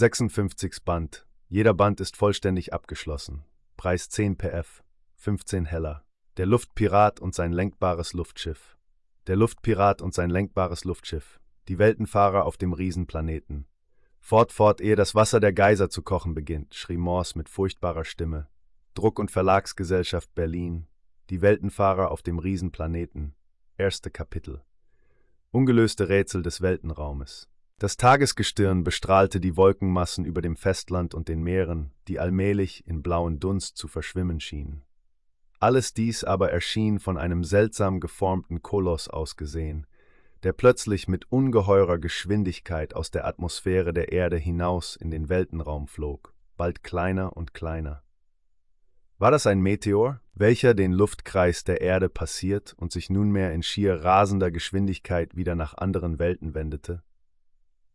56 Band. Jeder Band ist vollständig abgeschlossen. Preis 10 PF, 15 Heller. Der Luftpirat und sein lenkbares Luftschiff. Der Luftpirat und sein lenkbares Luftschiff. Die Weltenfahrer auf dem Riesenplaneten. Fort, fort, ehe das Wasser der Geiser zu kochen beginnt, schrie Morse mit furchtbarer Stimme. Druck- und Verlagsgesellschaft Berlin. Die Weltenfahrer auf dem Riesenplaneten. Erste Kapitel. Ungelöste Rätsel des Weltenraumes. Das Tagesgestirn bestrahlte die Wolkenmassen über dem Festland und den Meeren, die allmählich in blauen Dunst zu verschwimmen schienen. Alles dies aber erschien von einem seltsam geformten Koloss aus gesehen, der plötzlich mit ungeheurer Geschwindigkeit aus der Atmosphäre der Erde hinaus in den Weltenraum flog, bald kleiner und kleiner. War das ein Meteor, welcher den Luftkreis der Erde passiert und sich nunmehr in schier rasender Geschwindigkeit wieder nach anderen Welten wendete?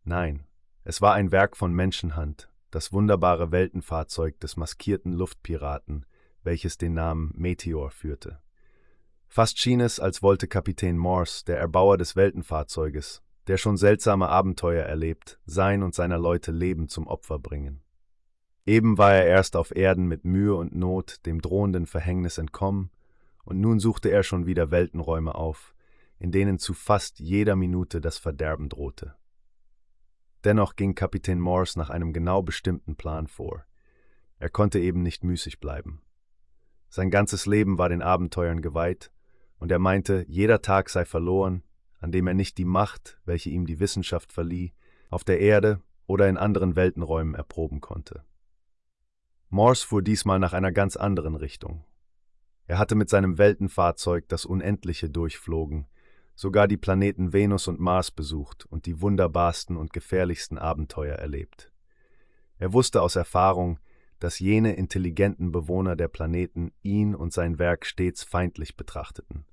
Nein, es war ein Werk von Menschenhand, das wunderbare Weltenfahrzeug des maskierten Luftpiraten, welches den Namen Meteor führte. Fast schien es, als wollte Kapitän Morse, der Erbauer des Weltenfahrzeuges, der schon seltsame Abenteuer erlebt, sein und seiner Leute Leben zum Opfer bringen. Eben war er erst auf Erden mit Mühe und Not dem drohenden Verhängnis entkommen, und nun suchte er schon wieder Weltenräume auf, in denen zu fast jeder Minute das Verderben drohte. Dennoch ging Kapitän Morse nach einem genau bestimmten Plan vor. Er konnte eben nicht müßig bleiben. Sein ganzes Leben war den Abenteuern geweiht, und er meinte, jeder Tag sei verloren, an dem er nicht die Macht, welche ihm die Wissenschaft verlieh, auf der Erde oder in anderen Weltenräumen erproben konnte. Morse fuhr diesmal nach einer ganz anderen Richtung. Er hatte mit seinem Weltenfahrzeug das Unendliche durchflogen, sogar die Planeten Venus und Mars besucht und die wunderbarsten und gefährlichsten Abenteuer erlebt. Er wusste aus Erfahrung, dass jene intelligenten Bewohner der Planeten ihn und sein Werk stets feindlich betrachteten,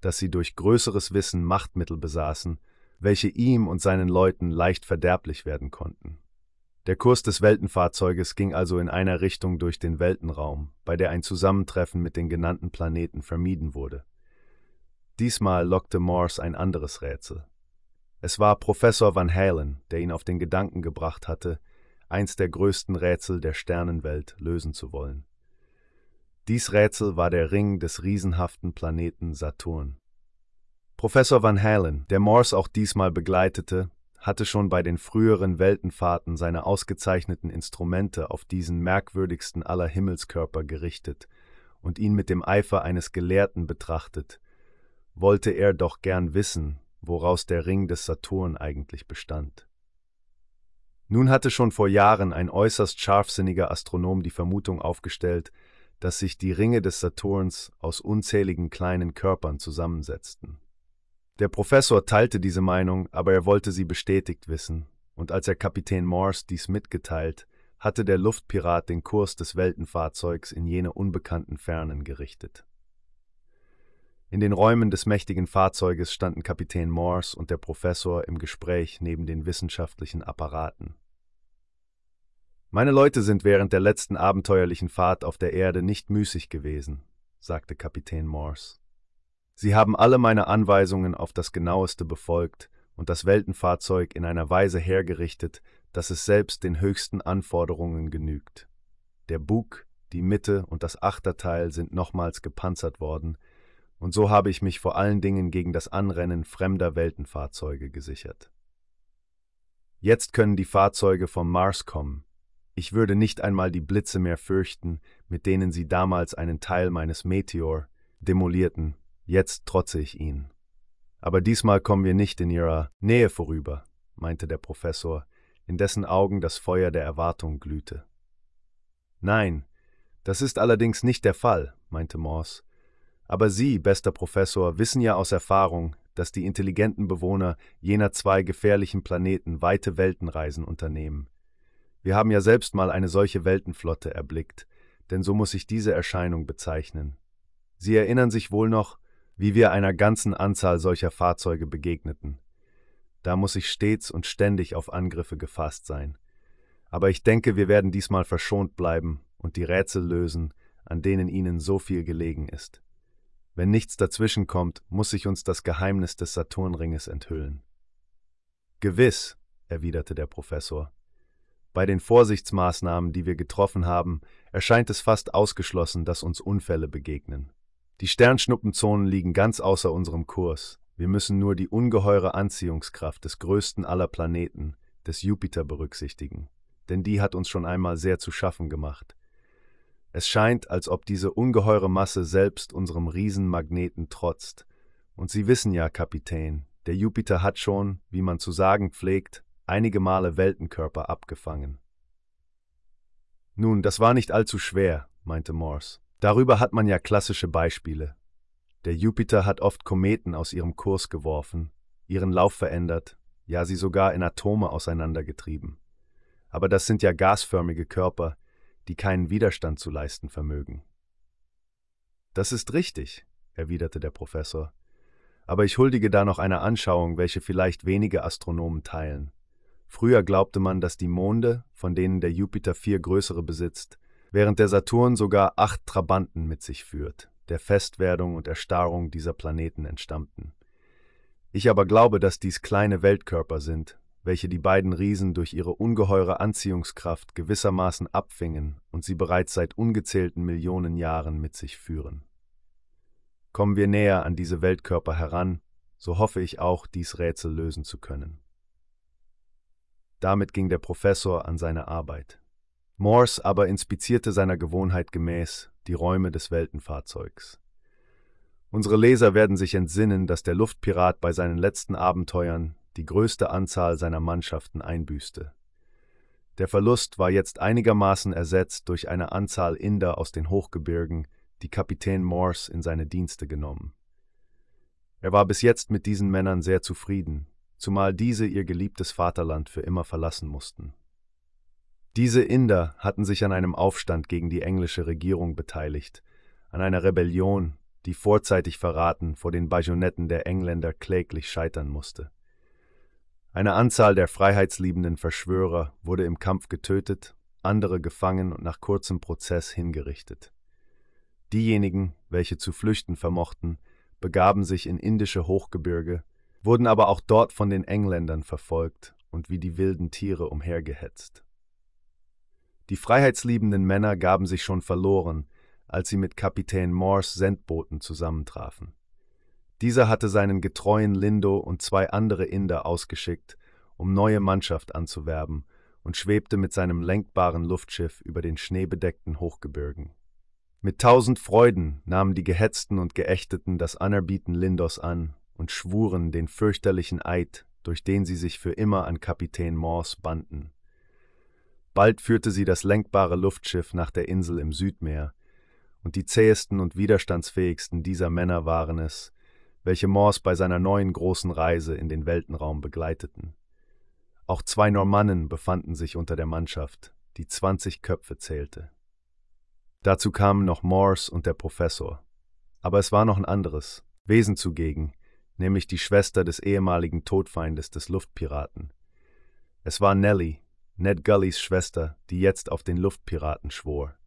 dass sie durch größeres Wissen Machtmittel besaßen, welche ihm und seinen Leuten leicht verderblich werden konnten. Der Kurs des Weltenfahrzeuges ging also in einer Richtung durch den Weltenraum, bei der ein Zusammentreffen mit den genannten Planeten vermieden wurde. Diesmal lockte Morse ein anderes Rätsel. Es war Professor Van Halen, der ihn auf den Gedanken gebracht hatte, eins der größten Rätsel der Sternenwelt lösen zu wollen. Dies Rätsel war der Ring des riesenhaften Planeten Saturn. Professor Van Halen, der Morse auch diesmal begleitete, hatte schon bei den früheren Weltenfahrten seine ausgezeichneten Instrumente auf diesen merkwürdigsten aller Himmelskörper gerichtet und ihn mit dem Eifer eines Gelehrten betrachtet, wollte er doch gern wissen, woraus der Ring des Saturn eigentlich bestand. Nun hatte schon vor Jahren ein äußerst scharfsinniger Astronom die Vermutung aufgestellt, dass sich die Ringe des Saturns aus unzähligen kleinen Körpern zusammensetzten. Der Professor teilte diese Meinung, aber er wollte sie bestätigt wissen, und als er Kapitän Morse dies mitgeteilt, hatte der Luftpirat den Kurs des Weltenfahrzeugs in jene unbekannten Fernen gerichtet. In den Räumen des mächtigen Fahrzeuges standen Kapitän Morse und der Professor im Gespräch neben den wissenschaftlichen Apparaten. Meine Leute sind während der letzten abenteuerlichen Fahrt auf der Erde nicht müßig gewesen, sagte Kapitän Morse. Sie haben alle meine Anweisungen auf das genaueste befolgt und das Weltenfahrzeug in einer Weise hergerichtet, dass es selbst den höchsten Anforderungen genügt. Der Bug, die Mitte und das Achterteil sind nochmals gepanzert worden, und so habe ich mich vor allen Dingen gegen das Anrennen fremder Weltenfahrzeuge gesichert. Jetzt können die Fahrzeuge vom Mars kommen. Ich würde nicht einmal die Blitze mehr fürchten, mit denen sie damals einen Teil meines Meteor demolierten Jetzt trotze ich ihnen. Aber diesmal kommen wir nicht in ihrer Nähe vorüber, meinte der Professor, in dessen Augen das Feuer der Erwartung glühte. Nein, das ist allerdings nicht der Fall, meinte Morse. Aber Sie, bester Professor, wissen ja aus Erfahrung, dass die intelligenten Bewohner jener zwei gefährlichen Planeten weite Weltenreisen unternehmen. Wir haben ja selbst mal eine solche Weltenflotte erblickt, denn so muss ich diese Erscheinung bezeichnen. Sie erinnern sich wohl noch, wie wir einer ganzen Anzahl solcher Fahrzeuge begegneten. Da muss ich stets und ständig auf Angriffe gefasst sein. Aber ich denke, wir werden diesmal verschont bleiben und die Rätsel lösen, an denen Ihnen so viel gelegen ist. Wenn nichts dazwischenkommt, muss sich uns das Geheimnis des Saturnringes enthüllen. Gewiss, erwiderte der Professor. Bei den Vorsichtsmaßnahmen, die wir getroffen haben, erscheint es fast ausgeschlossen, dass uns Unfälle begegnen. Die Sternschnuppenzonen liegen ganz außer unserem Kurs. Wir müssen nur die ungeheure Anziehungskraft des größten aller Planeten, des Jupiter, berücksichtigen, denn die hat uns schon einmal sehr zu schaffen gemacht. Es scheint, als ob diese ungeheure Masse selbst unserem Riesenmagneten trotzt. Und Sie wissen ja, Kapitän, der Jupiter hat schon, wie man zu sagen pflegt, einige Male Weltenkörper abgefangen. Nun, das war nicht allzu schwer, meinte Morse. Darüber hat man ja klassische Beispiele. Der Jupiter hat oft Kometen aus ihrem Kurs geworfen, ihren Lauf verändert, ja sie sogar in Atome auseinandergetrieben. Aber das sind ja gasförmige Körper, die keinen Widerstand zu leisten vermögen. Das ist richtig, erwiderte der Professor, aber ich huldige da noch einer Anschauung, welche vielleicht wenige Astronomen teilen. Früher glaubte man, dass die Monde, von denen der Jupiter vier größere besitzt, während der Saturn sogar acht Trabanten mit sich führt, der Festwerdung und Erstarrung dieser Planeten entstammten. Ich aber glaube, dass dies kleine Weltkörper sind, welche die beiden Riesen durch ihre ungeheure Anziehungskraft gewissermaßen abfingen und sie bereits seit ungezählten Millionen Jahren mit sich führen. Kommen wir näher an diese Weltkörper heran, so hoffe ich auch, dies Rätsel lösen zu können. Damit ging der Professor an seine Arbeit. Morse aber inspizierte seiner Gewohnheit gemäß die Räume des Weltenfahrzeugs. Unsere Leser werden sich entsinnen, dass der Luftpirat bei seinen letzten Abenteuern die größte Anzahl seiner Mannschaften einbüßte. Der Verlust war jetzt einigermaßen ersetzt durch eine Anzahl Inder aus den Hochgebirgen, die Kapitän Morse in seine Dienste genommen. Er war bis jetzt mit diesen Männern sehr zufrieden, zumal diese ihr geliebtes Vaterland für immer verlassen mussten. Diese Inder hatten sich an einem Aufstand gegen die englische Regierung beteiligt, an einer Rebellion, die vorzeitig verraten vor den Bajonetten der Engländer kläglich scheitern musste. Eine Anzahl der freiheitsliebenden Verschwörer wurde im Kampf getötet, andere gefangen und nach kurzem Prozess hingerichtet. Diejenigen, welche zu flüchten vermochten, begaben sich in indische Hochgebirge, wurden aber auch dort von den Engländern verfolgt und wie die wilden Tiere umhergehetzt. Die freiheitsliebenden Männer gaben sich schon verloren, als sie mit Kapitän Morse Sendboten zusammentrafen. Dieser hatte seinen getreuen Lindo und zwei andere Inder ausgeschickt, um neue Mannschaft anzuwerben, und schwebte mit seinem lenkbaren Luftschiff über den schneebedeckten Hochgebirgen. Mit tausend Freuden nahmen die Gehetzten und Geächteten das Anerbieten Lindos an und schwuren den fürchterlichen Eid, durch den sie sich für immer an Kapitän Morse banden. Bald führte sie das lenkbare Luftschiff nach der Insel im Südmeer, und die zähesten und widerstandsfähigsten dieser Männer waren es, welche Morse bei seiner neuen großen Reise in den Weltenraum begleiteten. Auch zwei Normannen befanden sich unter der Mannschaft, die zwanzig Köpfe zählte. Dazu kamen noch Morse und der Professor. Aber es war noch ein anderes, Wesen zugegen, nämlich die Schwester des ehemaligen Todfeindes des Luftpiraten. Es war Nellie, Ned Gullys Schwester, die jetzt auf den Luftpiraten schwor.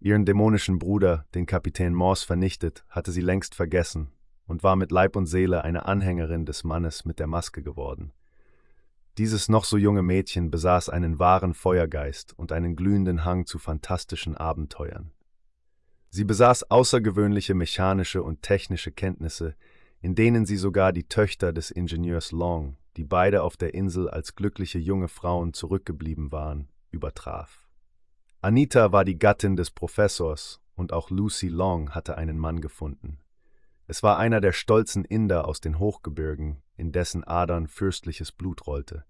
Ihren dämonischen Bruder, den Kapitän Morse vernichtet, hatte sie längst vergessen und war mit Leib und Seele eine Anhängerin des Mannes mit der Maske geworden. Dieses noch so junge Mädchen besaß einen wahren Feuergeist und einen glühenden Hang zu fantastischen Abenteuern. Sie besaß außergewöhnliche mechanische und technische Kenntnisse, in denen sie sogar die Töchter des Ingenieurs Long, die beide auf der Insel als glückliche junge Frauen zurückgeblieben waren, übertraf. Anita war die Gattin des Professors und auch Lucy Long hatte einen Mann gefunden. Es war einer der stolzen Inder aus den Hochgebirgen, in dessen Adern fürstliches Blut rollte.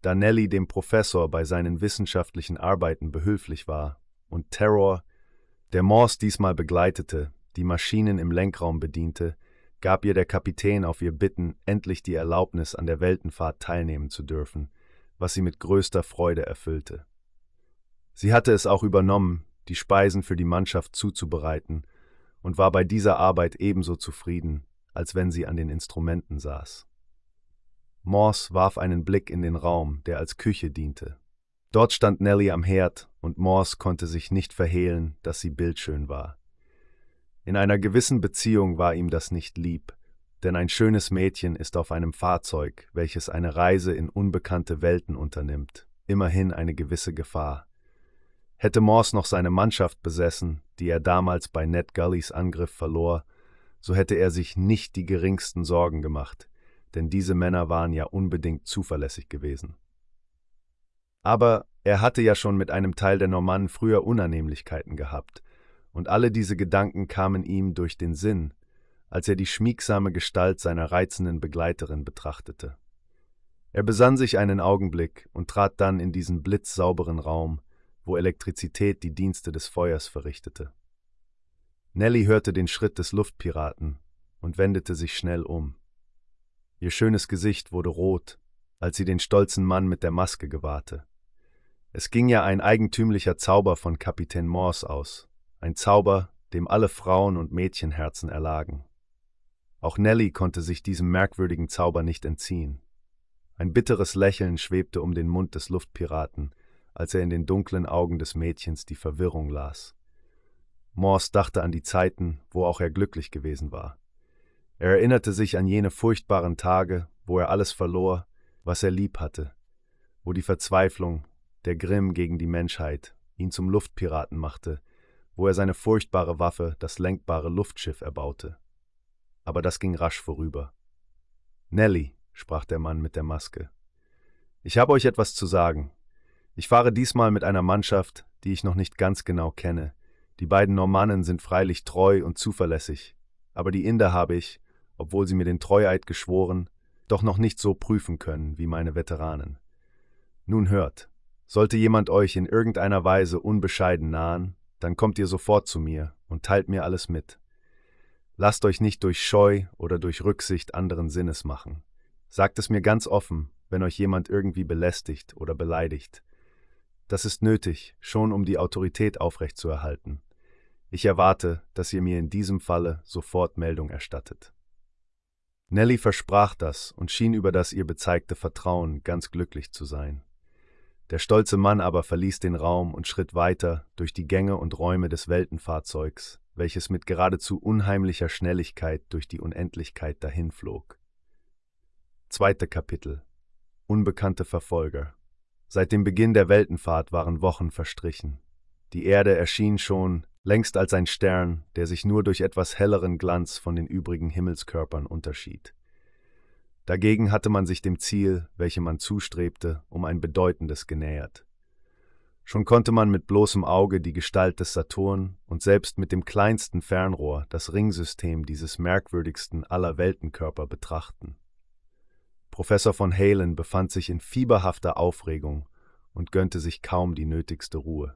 Da Nelly dem Professor bei seinen wissenschaftlichen Arbeiten behülflich war und Terror, der Morse diesmal begleitete, die Maschinen im Lenkraum bediente, gab ihr der Kapitän auf ihr Bitten endlich die Erlaubnis, an der Weltenfahrt teilnehmen zu dürfen, was sie mit größter Freude erfüllte. Sie hatte es auch übernommen, die Speisen für die Mannschaft zuzubereiten und war bei dieser Arbeit ebenso zufrieden, als wenn sie an den Instrumenten saß. Morse warf einen Blick in den Raum, der als Küche diente. Dort stand Nellie am Herd, und Morse konnte sich nicht verhehlen, dass sie bildschön war. In einer gewissen Beziehung war ihm das nicht lieb, denn ein schönes Mädchen ist auf einem Fahrzeug, welches eine Reise in unbekannte Welten unternimmt, immerhin eine gewisse Gefahr. Hätte Morse noch seine Mannschaft besessen, die er damals bei Ned Gullys Angriff verlor, so hätte er sich nicht die geringsten Sorgen gemacht, denn diese Männer waren ja unbedingt zuverlässig gewesen. Aber er hatte ja schon mit einem Teil der Normannen früher Unannehmlichkeiten gehabt, und alle diese Gedanken kamen ihm durch den Sinn, als er die schmiegsame Gestalt seiner reizenden Begleiterin betrachtete. Er besann sich einen Augenblick und trat dann in diesen blitzsauberen Raum, wo Elektrizität die Dienste des Feuers verrichtete. Nelly hörte den Schritt des Luftpiraten und wendete sich schnell um. Ihr schönes Gesicht wurde rot, als sie den stolzen Mann mit der Maske gewahrte. Es ging ja ein eigentümlicher Zauber von Kapitän Morse aus, ein Zauber, dem alle Frauen und Mädchenherzen erlagen. Auch Nelly konnte sich diesem merkwürdigen Zauber nicht entziehen. Ein bitteres Lächeln schwebte um den Mund des Luftpiraten, als er in den dunklen Augen des Mädchens die Verwirrung las. Morse dachte an die Zeiten, wo auch er glücklich gewesen war. Er erinnerte sich an jene furchtbaren Tage, wo er alles verlor, was er lieb hatte, wo die Verzweiflung, der Grimm gegen die Menschheit, ihn zum Luftpiraten machte, wo er seine furchtbare Waffe, das lenkbare Luftschiff, erbaute. Aber das ging rasch vorüber. Nelly, sprach der Mann mit der Maske, ich habe euch etwas zu sagen. Ich fahre diesmal mit einer Mannschaft, die ich noch nicht ganz genau kenne. Die beiden Normannen sind freilich treu und zuverlässig, aber die Inder habe ich, obwohl sie mir den Treueid geschworen, doch noch nicht so prüfen können wie meine Veteranen. Nun hört, sollte jemand euch in irgendeiner Weise unbescheiden nahen, dann kommt ihr sofort zu mir und teilt mir alles mit. Lasst euch nicht durch Scheu oder durch Rücksicht anderen Sinnes machen. Sagt es mir ganz offen, wenn euch jemand irgendwie belästigt oder beleidigt. Das ist nötig, schon um die Autorität aufrechtzuerhalten. Ich erwarte, dass ihr mir in diesem Falle sofort Meldung erstattet. Nelly versprach das und schien über das ihr bezeigte Vertrauen ganz glücklich zu sein. Der stolze Mann aber verließ den Raum und schritt weiter durch die Gänge und Räume des Weltenfahrzeugs, welches mit geradezu unheimlicher Schnelligkeit durch die Unendlichkeit dahinflog. Zweite Kapitel Unbekannte Verfolger Seit dem Beginn der Weltenfahrt waren Wochen verstrichen. Die Erde erschien schon längst als ein Stern, der sich nur durch etwas helleren Glanz von den übrigen Himmelskörpern unterschied. Dagegen hatte man sich dem Ziel, welchem man zustrebte, um ein bedeutendes genähert. Schon konnte man mit bloßem Auge die Gestalt des Saturn und selbst mit dem kleinsten Fernrohr das Ringsystem dieses merkwürdigsten aller Weltenkörper betrachten. Professor von Halen befand sich in fieberhafter Aufregung und gönnte sich kaum die nötigste Ruhe.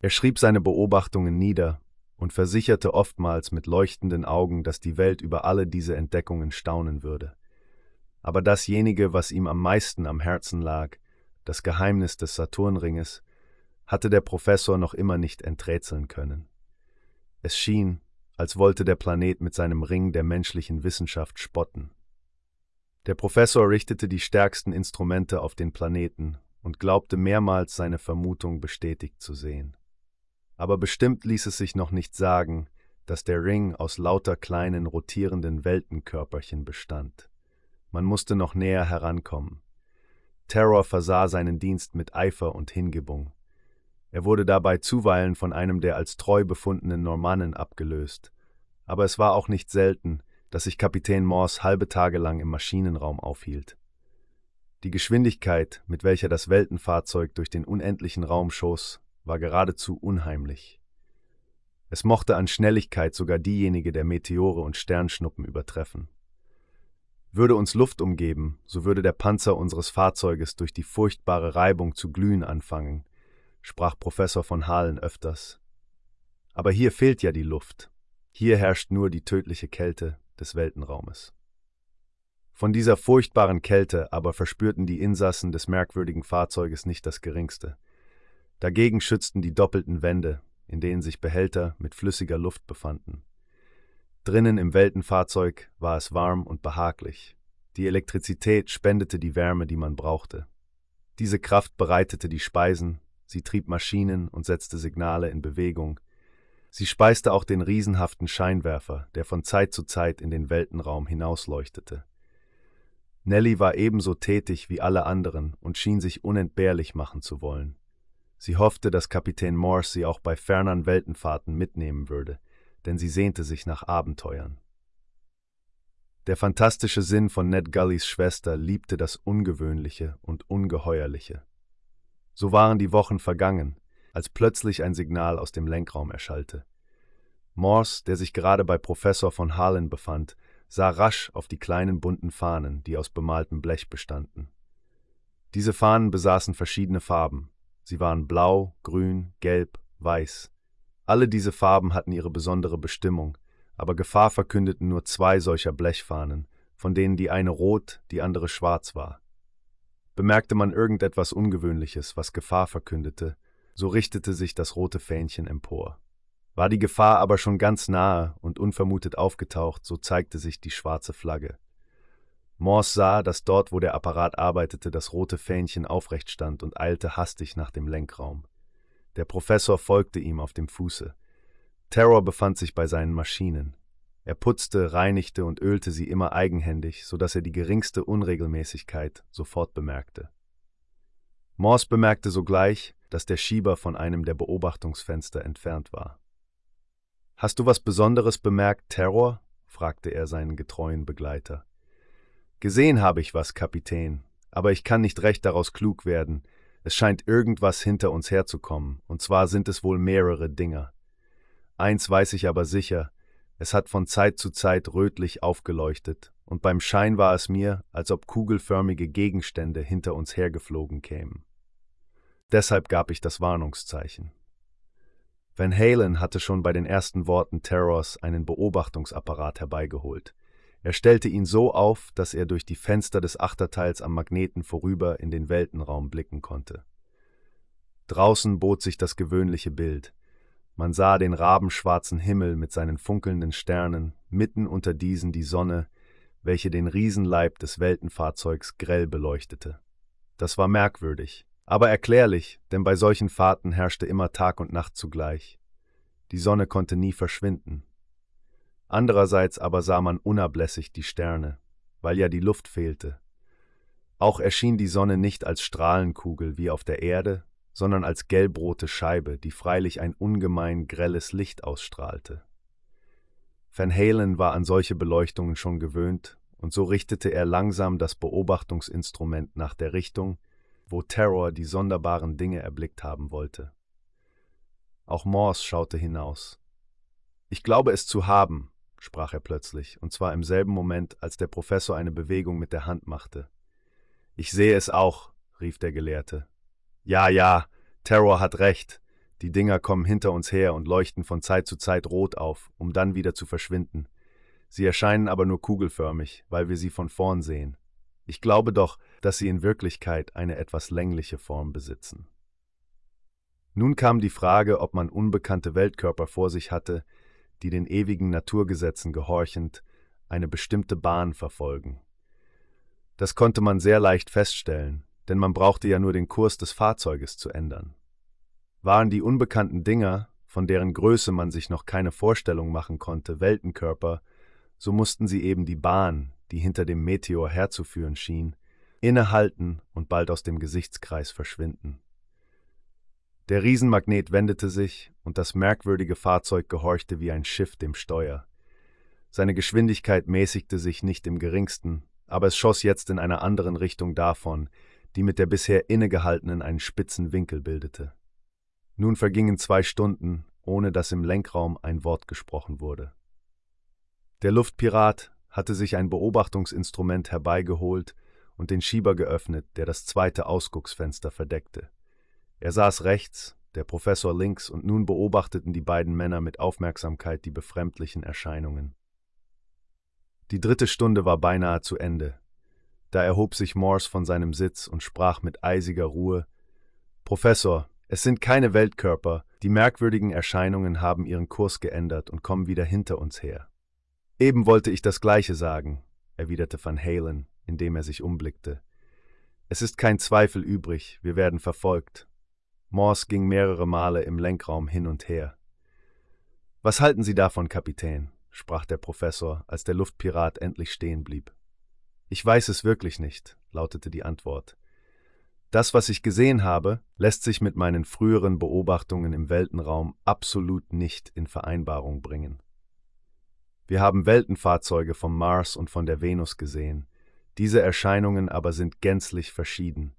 Er schrieb seine Beobachtungen nieder und versicherte oftmals mit leuchtenden Augen, dass die Welt über alle diese Entdeckungen staunen würde. Aber dasjenige, was ihm am meisten am Herzen lag, das Geheimnis des Saturnringes, hatte der Professor noch immer nicht enträtseln können. Es schien, als wollte der Planet mit seinem Ring der menschlichen Wissenschaft spotten. Der Professor richtete die stärksten Instrumente auf den Planeten und glaubte mehrmals seine Vermutung bestätigt zu sehen. Aber bestimmt ließ es sich noch nicht sagen, dass der Ring aus lauter kleinen rotierenden Weltenkörperchen bestand. Man musste noch näher herankommen. Terror versah seinen Dienst mit Eifer und Hingebung. Er wurde dabei zuweilen von einem der als treu befundenen Normannen abgelöst. Aber es war auch nicht selten, dass sich Kapitän Morse halbe Tage lang im Maschinenraum aufhielt. Die Geschwindigkeit, mit welcher das Weltenfahrzeug durch den unendlichen Raum schoss, war geradezu unheimlich. Es mochte an Schnelligkeit sogar diejenige der Meteore und Sternschnuppen übertreffen. Würde uns Luft umgeben, so würde der Panzer unseres Fahrzeuges durch die furchtbare Reibung zu glühen anfangen, sprach Professor von Halen öfters. Aber hier fehlt ja die Luft. Hier herrscht nur die tödliche Kälte des Weltenraumes. Von dieser furchtbaren Kälte aber verspürten die Insassen des merkwürdigen Fahrzeuges nicht das geringste. Dagegen schützten die doppelten Wände, in denen sich Behälter mit flüssiger Luft befanden. Drinnen im Weltenfahrzeug war es warm und behaglich. Die Elektrizität spendete die Wärme, die man brauchte. Diese Kraft bereitete die Speisen, sie trieb Maschinen und setzte Signale in Bewegung. Sie speiste auch den riesenhaften Scheinwerfer, der von Zeit zu Zeit in den Weltenraum hinausleuchtete. Nellie war ebenso tätig wie alle anderen und schien sich unentbehrlich machen zu wollen. Sie hoffte, dass Kapitän Morse sie auch bei ferneren Weltenfahrten mitnehmen würde, denn sie sehnte sich nach Abenteuern. Der fantastische Sinn von Ned Gullys Schwester liebte das Ungewöhnliche und Ungeheuerliche. So waren die Wochen vergangen, als plötzlich ein Signal aus dem Lenkraum erschallte. Morse, der sich gerade bei Professor von Harlan befand, sah rasch auf die kleinen bunten Fahnen, die aus bemaltem Blech bestanden. Diese Fahnen besaßen verschiedene Farben. Sie waren blau, grün, gelb, weiß. Alle diese Farben hatten ihre besondere Bestimmung, aber Gefahr verkündeten nur zwei solcher Blechfahnen, von denen die eine rot, die andere schwarz war. Bemerkte man irgendetwas Ungewöhnliches, was Gefahr verkündete, so richtete sich das rote Fähnchen empor. War die Gefahr aber schon ganz nahe und unvermutet aufgetaucht, so zeigte sich die schwarze Flagge. Morse sah, dass dort, wo der Apparat arbeitete, das rote Fähnchen aufrecht stand und eilte hastig nach dem Lenkraum. Der Professor folgte ihm auf dem Fuße. Terror befand sich bei seinen Maschinen. Er putzte, reinigte und ölte sie immer eigenhändig, so dass er die geringste Unregelmäßigkeit sofort bemerkte. Morse bemerkte sogleich, dass der Schieber von einem der Beobachtungsfenster entfernt war. Hast du was Besonderes bemerkt, Terror? fragte er seinen getreuen Begleiter. Gesehen habe ich was, Kapitän, aber ich kann nicht recht daraus klug werden. Es scheint irgendwas hinter uns herzukommen, und zwar sind es wohl mehrere Dinger. Eins weiß ich aber sicher, es hat von Zeit zu Zeit rötlich aufgeleuchtet, und beim Schein war es mir, als ob kugelförmige Gegenstände hinter uns hergeflogen kämen. Deshalb gab ich das Warnungszeichen. Van Halen hatte schon bei den ersten Worten Terrors einen Beobachtungsapparat herbeigeholt. Er stellte ihn so auf, dass er durch die Fenster des Achterteils am Magneten vorüber in den Weltenraum blicken konnte. Draußen bot sich das gewöhnliche Bild. Man sah den rabenschwarzen Himmel mit seinen funkelnden Sternen, mitten unter diesen die Sonne, welche den Riesenleib des Weltenfahrzeugs grell beleuchtete. Das war merkwürdig, aber erklärlich, denn bei solchen Fahrten herrschte immer Tag und Nacht zugleich. Die Sonne konnte nie verschwinden. Andererseits aber sah man unablässig die Sterne, weil ja die Luft fehlte. Auch erschien die Sonne nicht als Strahlenkugel wie auf der Erde, sondern als gelbrote Scheibe, die freilich ein ungemein grelles Licht ausstrahlte. Van Halen war an solche Beleuchtungen schon gewöhnt, und so richtete er langsam das Beobachtungsinstrument nach der Richtung, wo Terror die sonderbaren Dinge erblickt haben wollte. Auch Morse schaute hinaus. Ich glaube es zu haben, sprach er plötzlich, und zwar im selben Moment, als der Professor eine Bewegung mit der Hand machte. Ich sehe es auch, rief der Gelehrte. Ja, ja, Terror hat recht. Die Dinger kommen hinter uns her und leuchten von Zeit zu Zeit rot auf, um dann wieder zu verschwinden. Sie erscheinen aber nur kugelförmig, weil wir sie von vorn sehen. Ich glaube doch, dass sie in Wirklichkeit eine etwas längliche Form besitzen. Nun kam die Frage, ob man unbekannte Weltkörper vor sich hatte, die den ewigen Naturgesetzen gehorchend eine bestimmte Bahn verfolgen. Das konnte man sehr leicht feststellen, denn man brauchte ja nur den Kurs des Fahrzeuges zu ändern. Waren die unbekannten Dinger, von deren Größe man sich noch keine Vorstellung machen konnte, Weltenkörper, so mussten sie eben die Bahn, die hinter dem Meteor herzuführen schien, innehalten und bald aus dem Gesichtskreis verschwinden. Der Riesenmagnet wendete sich, und das merkwürdige Fahrzeug gehorchte wie ein Schiff dem Steuer. Seine Geschwindigkeit mäßigte sich nicht im geringsten, aber es schoss jetzt in einer anderen Richtung davon, die mit der bisher innegehaltenen einen spitzen Winkel bildete. Nun vergingen zwei Stunden, ohne dass im Lenkraum ein Wort gesprochen wurde. Der Luftpirat hatte sich ein Beobachtungsinstrument herbeigeholt und den Schieber geöffnet, der das zweite Ausgucksfenster verdeckte. Er saß rechts, der Professor links, und nun beobachteten die beiden Männer mit Aufmerksamkeit die befremdlichen Erscheinungen. Die dritte Stunde war beinahe zu Ende. Da erhob sich Morse von seinem Sitz und sprach mit eisiger Ruhe Professor, es sind keine Weltkörper, die merkwürdigen Erscheinungen haben ihren Kurs geändert und kommen wieder hinter uns her. Eben wollte ich das Gleiche sagen, erwiderte Van Halen, indem er sich umblickte. Es ist kein Zweifel übrig, wir werden verfolgt. Morse ging mehrere Male im Lenkraum hin und her. Was halten Sie davon, Kapitän? sprach der Professor, als der Luftpirat endlich stehen blieb. Ich weiß es wirklich nicht, lautete die Antwort. Das, was ich gesehen habe, lässt sich mit meinen früheren Beobachtungen im Weltenraum absolut nicht in Vereinbarung bringen. Wir haben Weltenfahrzeuge vom Mars und von der Venus gesehen, diese Erscheinungen aber sind gänzlich verschieden.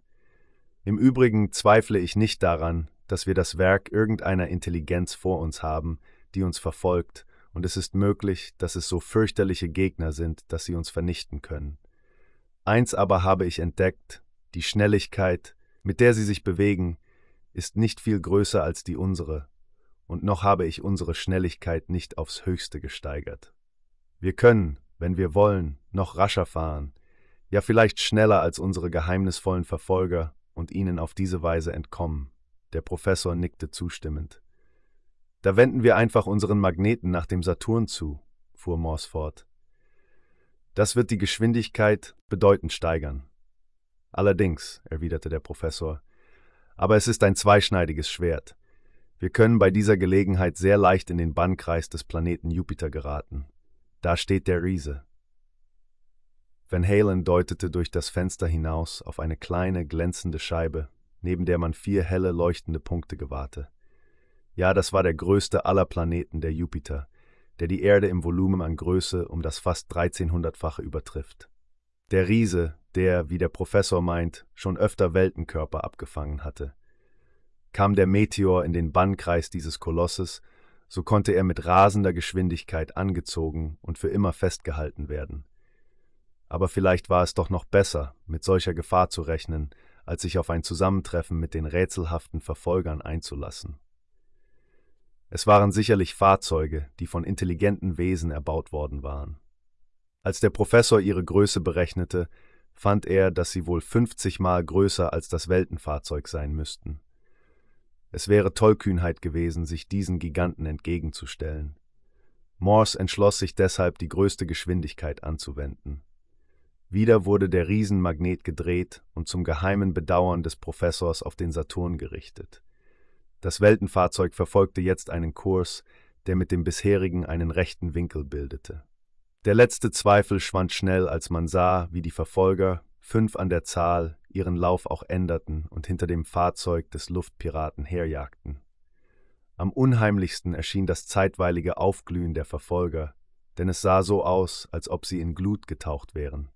Im Übrigen zweifle ich nicht daran, dass wir das Werk irgendeiner Intelligenz vor uns haben, die uns verfolgt, und es ist möglich, dass es so fürchterliche Gegner sind, dass sie uns vernichten können. Eins aber habe ich entdeckt, die Schnelligkeit, mit der sie sich bewegen, ist nicht viel größer als die unsere, und noch habe ich unsere Schnelligkeit nicht aufs höchste gesteigert. Wir können, wenn wir wollen, noch rascher fahren, ja vielleicht schneller als unsere geheimnisvollen Verfolger und ihnen auf diese Weise entkommen. Der Professor nickte zustimmend. Da wenden wir einfach unseren Magneten nach dem Saturn zu, fuhr Morse fort. Das wird die Geschwindigkeit bedeutend steigern. Allerdings, erwiderte der Professor, aber es ist ein zweischneidiges Schwert. Wir können bei dieser Gelegenheit sehr leicht in den Bannkreis des Planeten Jupiter geraten. Da steht der Riese. Van Halen deutete durch das Fenster hinaus auf eine kleine, glänzende Scheibe, neben der man vier helle, leuchtende Punkte gewahrte. Ja, das war der größte aller Planeten, der Jupiter, der die Erde im Volumen an Größe um das fast 1300-fache übertrifft. Der Riese, der, wie der Professor meint, schon öfter Weltenkörper abgefangen hatte. Kam der Meteor in den Bannkreis dieses Kolosses, so konnte er mit rasender Geschwindigkeit angezogen und für immer festgehalten werden. Aber vielleicht war es doch noch besser, mit solcher Gefahr zu rechnen, als sich auf ein Zusammentreffen mit den rätselhaften Verfolgern einzulassen. Es waren sicherlich Fahrzeuge, die von intelligenten Wesen erbaut worden waren. Als der Professor ihre Größe berechnete, fand er, dass sie wohl 50 Mal größer als das Weltenfahrzeug sein müssten. Es wäre Tollkühnheit gewesen, sich diesen Giganten entgegenzustellen. Morse entschloss sich deshalb, die größte Geschwindigkeit anzuwenden. Wieder wurde der Riesenmagnet gedreht und zum geheimen Bedauern des Professors auf den Saturn gerichtet. Das Weltenfahrzeug verfolgte jetzt einen Kurs, der mit dem bisherigen einen rechten Winkel bildete. Der letzte Zweifel schwand schnell, als man sah, wie die Verfolger, fünf an der Zahl, ihren Lauf auch änderten und hinter dem Fahrzeug des Luftpiraten herjagten. Am unheimlichsten erschien das zeitweilige Aufglühen der Verfolger, denn es sah so aus, als ob sie in Glut getaucht wären.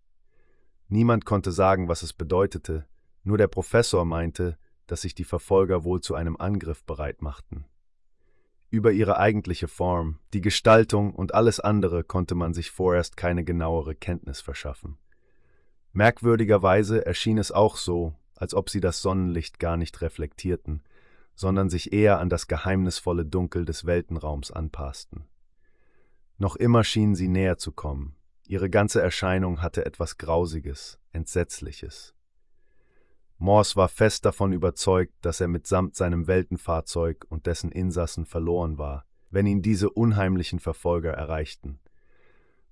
Niemand konnte sagen, was es bedeutete, nur der Professor meinte, dass sich die Verfolger wohl zu einem Angriff bereit machten. Über ihre eigentliche Form, die Gestaltung und alles andere konnte man sich vorerst keine genauere Kenntnis verschaffen. Merkwürdigerweise erschien es auch so, als ob sie das Sonnenlicht gar nicht reflektierten, sondern sich eher an das geheimnisvolle Dunkel des Weltenraums anpassten. Noch immer schienen sie näher zu kommen, ihre ganze Erscheinung hatte etwas Grausiges, Entsetzliches. Morse war fest davon überzeugt, dass er mitsamt seinem Weltenfahrzeug und dessen Insassen verloren war, wenn ihn diese unheimlichen Verfolger erreichten.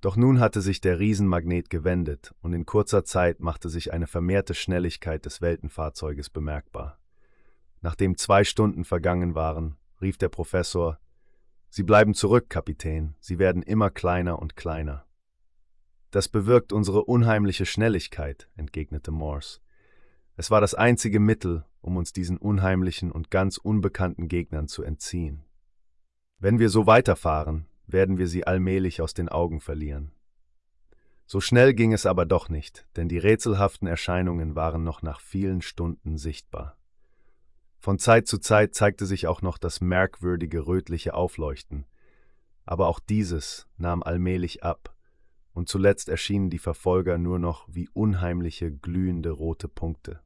Doch nun hatte sich der Riesenmagnet gewendet, und in kurzer Zeit machte sich eine vermehrte Schnelligkeit des Weltenfahrzeuges bemerkbar. Nachdem zwei Stunden vergangen waren, rief der Professor Sie bleiben zurück, Kapitän, Sie werden immer kleiner und kleiner. Das bewirkt unsere unheimliche Schnelligkeit, entgegnete Morse. Es war das einzige Mittel, um uns diesen unheimlichen und ganz unbekannten Gegnern zu entziehen. Wenn wir so weiterfahren, werden wir sie allmählich aus den Augen verlieren. So schnell ging es aber doch nicht, denn die rätselhaften Erscheinungen waren noch nach vielen Stunden sichtbar. Von Zeit zu Zeit zeigte sich auch noch das merkwürdige rötliche Aufleuchten, aber auch dieses nahm allmählich ab, und zuletzt erschienen die Verfolger nur noch wie unheimliche, glühende rote Punkte.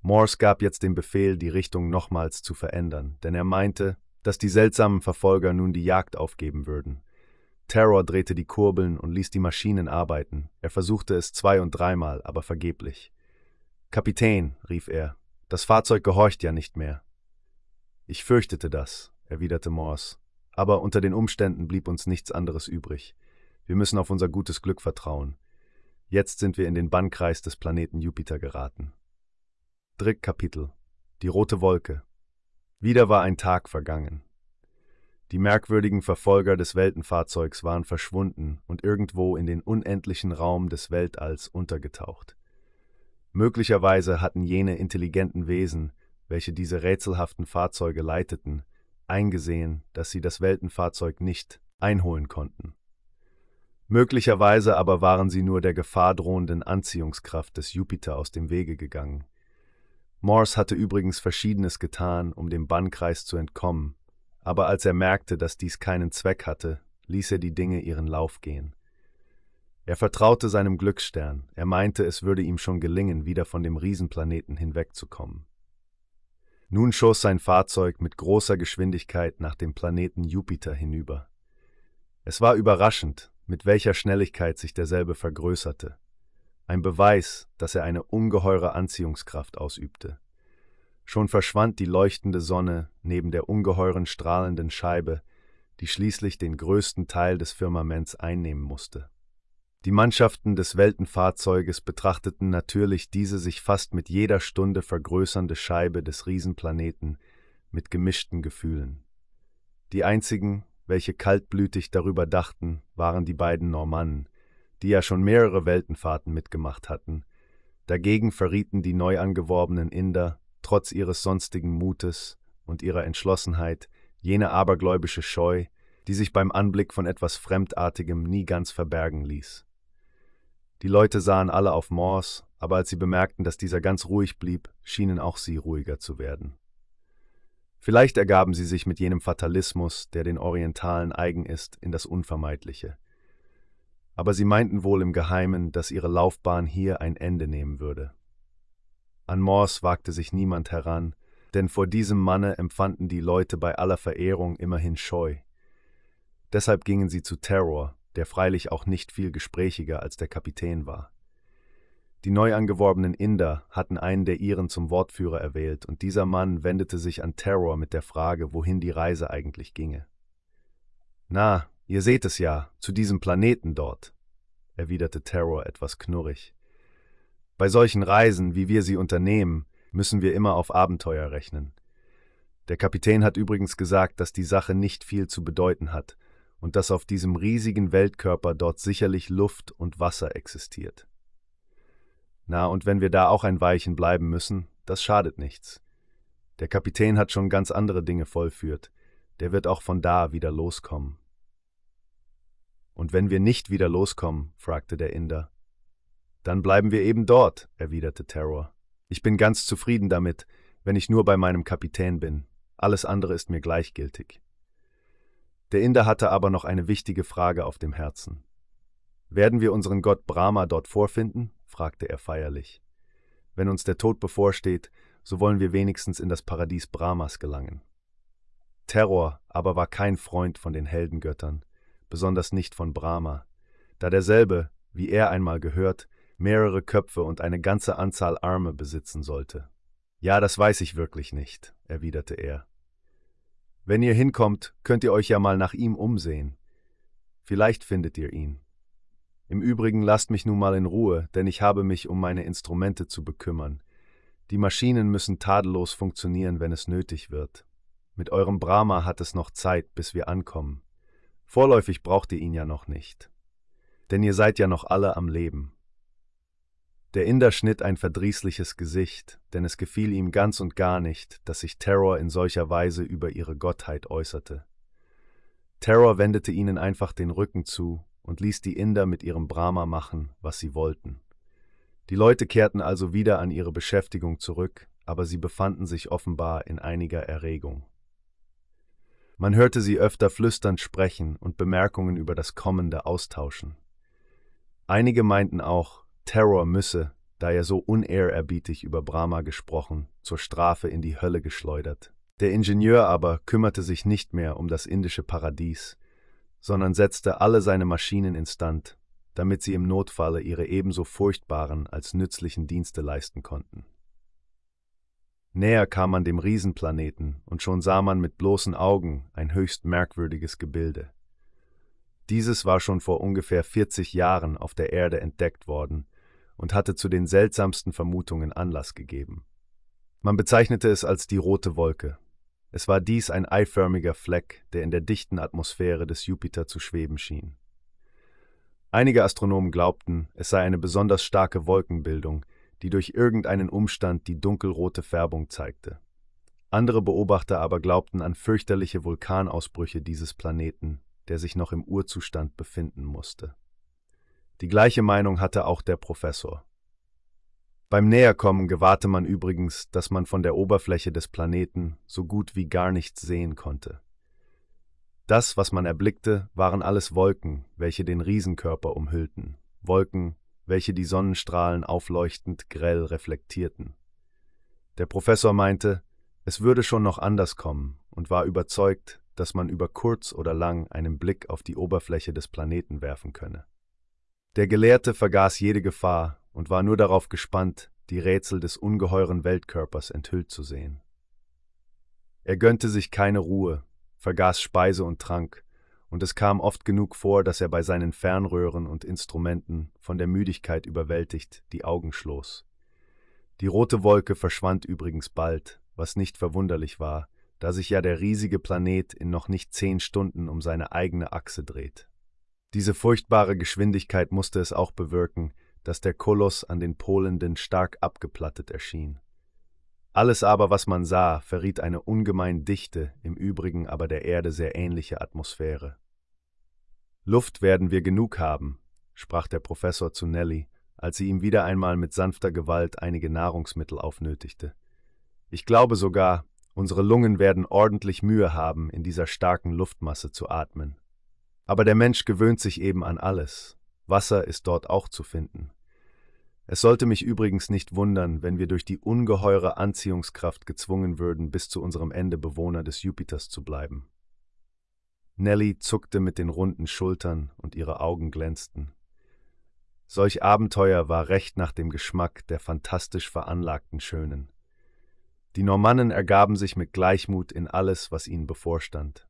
Morse gab jetzt den Befehl, die Richtung nochmals zu verändern, denn er meinte, dass die seltsamen Verfolger nun die Jagd aufgeben würden. Terror drehte die Kurbeln und ließ die Maschinen arbeiten. Er versuchte es zwei- und dreimal, aber vergeblich. Kapitän, rief er, das Fahrzeug gehorcht ja nicht mehr. Ich fürchtete das, erwiderte Morse, aber unter den Umständen blieb uns nichts anderes übrig. Wir müssen auf unser gutes Glück vertrauen. Jetzt sind wir in den Bannkreis des Planeten Jupiter geraten. Dritt Kapitel Die rote Wolke Wieder war ein Tag vergangen. Die merkwürdigen Verfolger des Weltenfahrzeugs waren verschwunden und irgendwo in den unendlichen Raum des Weltalls untergetaucht. Möglicherweise hatten jene intelligenten Wesen, welche diese rätselhaften Fahrzeuge leiteten, eingesehen, dass sie das Weltenfahrzeug nicht einholen konnten. Möglicherweise aber waren sie nur der gefahrdrohenden Anziehungskraft des Jupiter aus dem Wege gegangen. Morse hatte übrigens Verschiedenes getan, um dem Bannkreis zu entkommen, aber als er merkte, dass dies keinen Zweck hatte, ließ er die Dinge ihren Lauf gehen. Er vertraute seinem Glücksstern, er meinte, es würde ihm schon gelingen, wieder von dem Riesenplaneten hinwegzukommen. Nun schoss sein Fahrzeug mit großer Geschwindigkeit nach dem Planeten Jupiter hinüber. Es war überraschend, mit welcher Schnelligkeit sich derselbe vergrößerte. Ein Beweis, dass er eine ungeheure Anziehungskraft ausübte. Schon verschwand die leuchtende Sonne neben der ungeheuren strahlenden Scheibe, die schließlich den größten Teil des Firmaments einnehmen musste. Die Mannschaften des Weltenfahrzeuges betrachteten natürlich diese sich fast mit jeder Stunde vergrößernde Scheibe des Riesenplaneten mit gemischten Gefühlen. Die einzigen, welche kaltblütig darüber dachten, waren die beiden Normannen, die ja schon mehrere Weltenfahrten mitgemacht hatten. Dagegen verrieten die neu angeworbenen Inder, trotz ihres sonstigen Mutes und ihrer Entschlossenheit, jene abergläubische Scheu, die sich beim Anblick von etwas Fremdartigem nie ganz verbergen ließ. Die Leute sahen alle auf Morse, aber als sie bemerkten, dass dieser ganz ruhig blieb, schienen auch sie ruhiger zu werden. Vielleicht ergaben sie sich mit jenem Fatalismus, der den Orientalen eigen ist, in das Unvermeidliche. Aber sie meinten wohl im Geheimen, dass ihre Laufbahn hier ein Ende nehmen würde. An Morse wagte sich niemand heran, denn vor diesem Manne empfanden die Leute bei aller Verehrung immerhin Scheu. Deshalb gingen sie zu Terror, der freilich auch nicht viel gesprächiger als der Kapitän war. Die neu angeworbenen Inder hatten einen der ihren zum Wortführer erwählt, und dieser Mann wendete sich an Terror mit der Frage, wohin die Reise eigentlich ginge. Na, ihr seht es ja, zu diesem Planeten dort, erwiderte Terror etwas knurrig. Bei solchen Reisen, wie wir sie unternehmen, müssen wir immer auf Abenteuer rechnen. Der Kapitän hat übrigens gesagt, dass die Sache nicht viel zu bedeuten hat, und dass auf diesem riesigen Weltkörper dort sicherlich Luft und Wasser existiert. Na, und wenn wir da auch ein Weilchen bleiben müssen, das schadet nichts. Der Kapitän hat schon ganz andere Dinge vollführt, der wird auch von da wieder loskommen. Und wenn wir nicht wieder loskommen, fragte der Inder. Dann bleiben wir eben dort, erwiderte Terror. Ich bin ganz zufrieden damit, wenn ich nur bei meinem Kapitän bin. Alles andere ist mir gleichgültig. Der Inder hatte aber noch eine wichtige Frage auf dem Herzen. Werden wir unseren Gott Brahma dort vorfinden? fragte er feierlich. Wenn uns der Tod bevorsteht, so wollen wir wenigstens in das Paradies Brahmas gelangen. Terror aber war kein Freund von den Heldengöttern, besonders nicht von Brahma, da derselbe, wie er einmal gehört, mehrere Köpfe und eine ganze Anzahl Arme besitzen sollte. Ja, das weiß ich wirklich nicht, erwiderte er. Wenn ihr hinkommt, könnt ihr euch ja mal nach ihm umsehen. Vielleicht findet ihr ihn. Im Übrigen lasst mich nun mal in Ruhe, denn ich habe mich um meine Instrumente zu bekümmern. Die Maschinen müssen tadellos funktionieren, wenn es nötig wird. Mit eurem Brahma hat es noch Zeit, bis wir ankommen. Vorläufig braucht ihr ihn ja noch nicht. Denn ihr seid ja noch alle am Leben. Der Inder schnitt ein verdrießliches Gesicht, denn es gefiel ihm ganz und gar nicht, dass sich Terror in solcher Weise über ihre Gottheit äußerte. Terror wendete ihnen einfach den Rücken zu und ließ die Inder mit ihrem Brahma machen, was sie wollten. Die Leute kehrten also wieder an ihre Beschäftigung zurück, aber sie befanden sich offenbar in einiger Erregung. Man hörte sie öfter flüsternd sprechen und Bemerkungen über das Kommende austauschen. Einige meinten auch, Terror müsse, da er so unehrerbietig über Brahma gesprochen, zur Strafe in die Hölle geschleudert. Der Ingenieur aber kümmerte sich nicht mehr um das indische Paradies, sondern setzte alle seine Maschinen instand, damit sie im Notfalle ihre ebenso furchtbaren als nützlichen Dienste leisten konnten. Näher kam man dem Riesenplaneten, und schon sah man mit bloßen Augen ein höchst merkwürdiges Gebilde. Dieses war schon vor ungefähr 40 Jahren auf der Erde entdeckt worden und hatte zu den seltsamsten Vermutungen Anlass gegeben. Man bezeichnete es als die rote Wolke. Es war dies ein eiförmiger Fleck, der in der dichten Atmosphäre des Jupiter zu schweben schien. Einige Astronomen glaubten, es sei eine besonders starke Wolkenbildung, die durch irgendeinen Umstand die dunkelrote Färbung zeigte. Andere Beobachter aber glaubten an fürchterliche Vulkanausbrüche dieses Planeten, der sich noch im Urzustand befinden musste. Die gleiche Meinung hatte auch der Professor. Beim Näherkommen gewahrte man übrigens, dass man von der Oberfläche des Planeten so gut wie gar nichts sehen konnte. Das, was man erblickte, waren alles Wolken, welche den Riesenkörper umhüllten, Wolken, welche die Sonnenstrahlen aufleuchtend grell reflektierten. Der Professor meinte, es würde schon noch anders kommen und war überzeugt, dass man über kurz oder lang einen Blick auf die Oberfläche des Planeten werfen könne. Der Gelehrte vergaß jede Gefahr und war nur darauf gespannt, die Rätsel des ungeheuren Weltkörpers enthüllt zu sehen. Er gönnte sich keine Ruhe, vergaß Speise und Trank, und es kam oft genug vor, dass er bei seinen Fernröhren und Instrumenten, von der Müdigkeit überwältigt, die Augen schloss. Die rote Wolke verschwand übrigens bald, was nicht verwunderlich war, da sich ja der riesige Planet in noch nicht zehn Stunden um seine eigene Achse dreht. Diese furchtbare Geschwindigkeit musste es auch bewirken, dass der Koloss an den Polenden stark abgeplattet erschien. Alles aber, was man sah, verriet eine ungemein dichte, im Übrigen aber der Erde sehr ähnliche Atmosphäre. Luft werden wir genug haben, sprach der Professor zu Nelly, als sie ihm wieder einmal mit sanfter Gewalt einige Nahrungsmittel aufnötigte. Ich glaube sogar, unsere Lungen werden ordentlich Mühe haben, in dieser starken Luftmasse zu atmen. Aber der Mensch gewöhnt sich eben an alles. Wasser ist dort auch zu finden. Es sollte mich übrigens nicht wundern, wenn wir durch die ungeheure Anziehungskraft gezwungen würden, bis zu unserem Ende Bewohner des Jupiters zu bleiben. Nelly zuckte mit den runden Schultern und ihre Augen glänzten. Solch Abenteuer war recht nach dem Geschmack der fantastisch veranlagten Schönen. Die Normannen ergaben sich mit Gleichmut in alles, was ihnen bevorstand.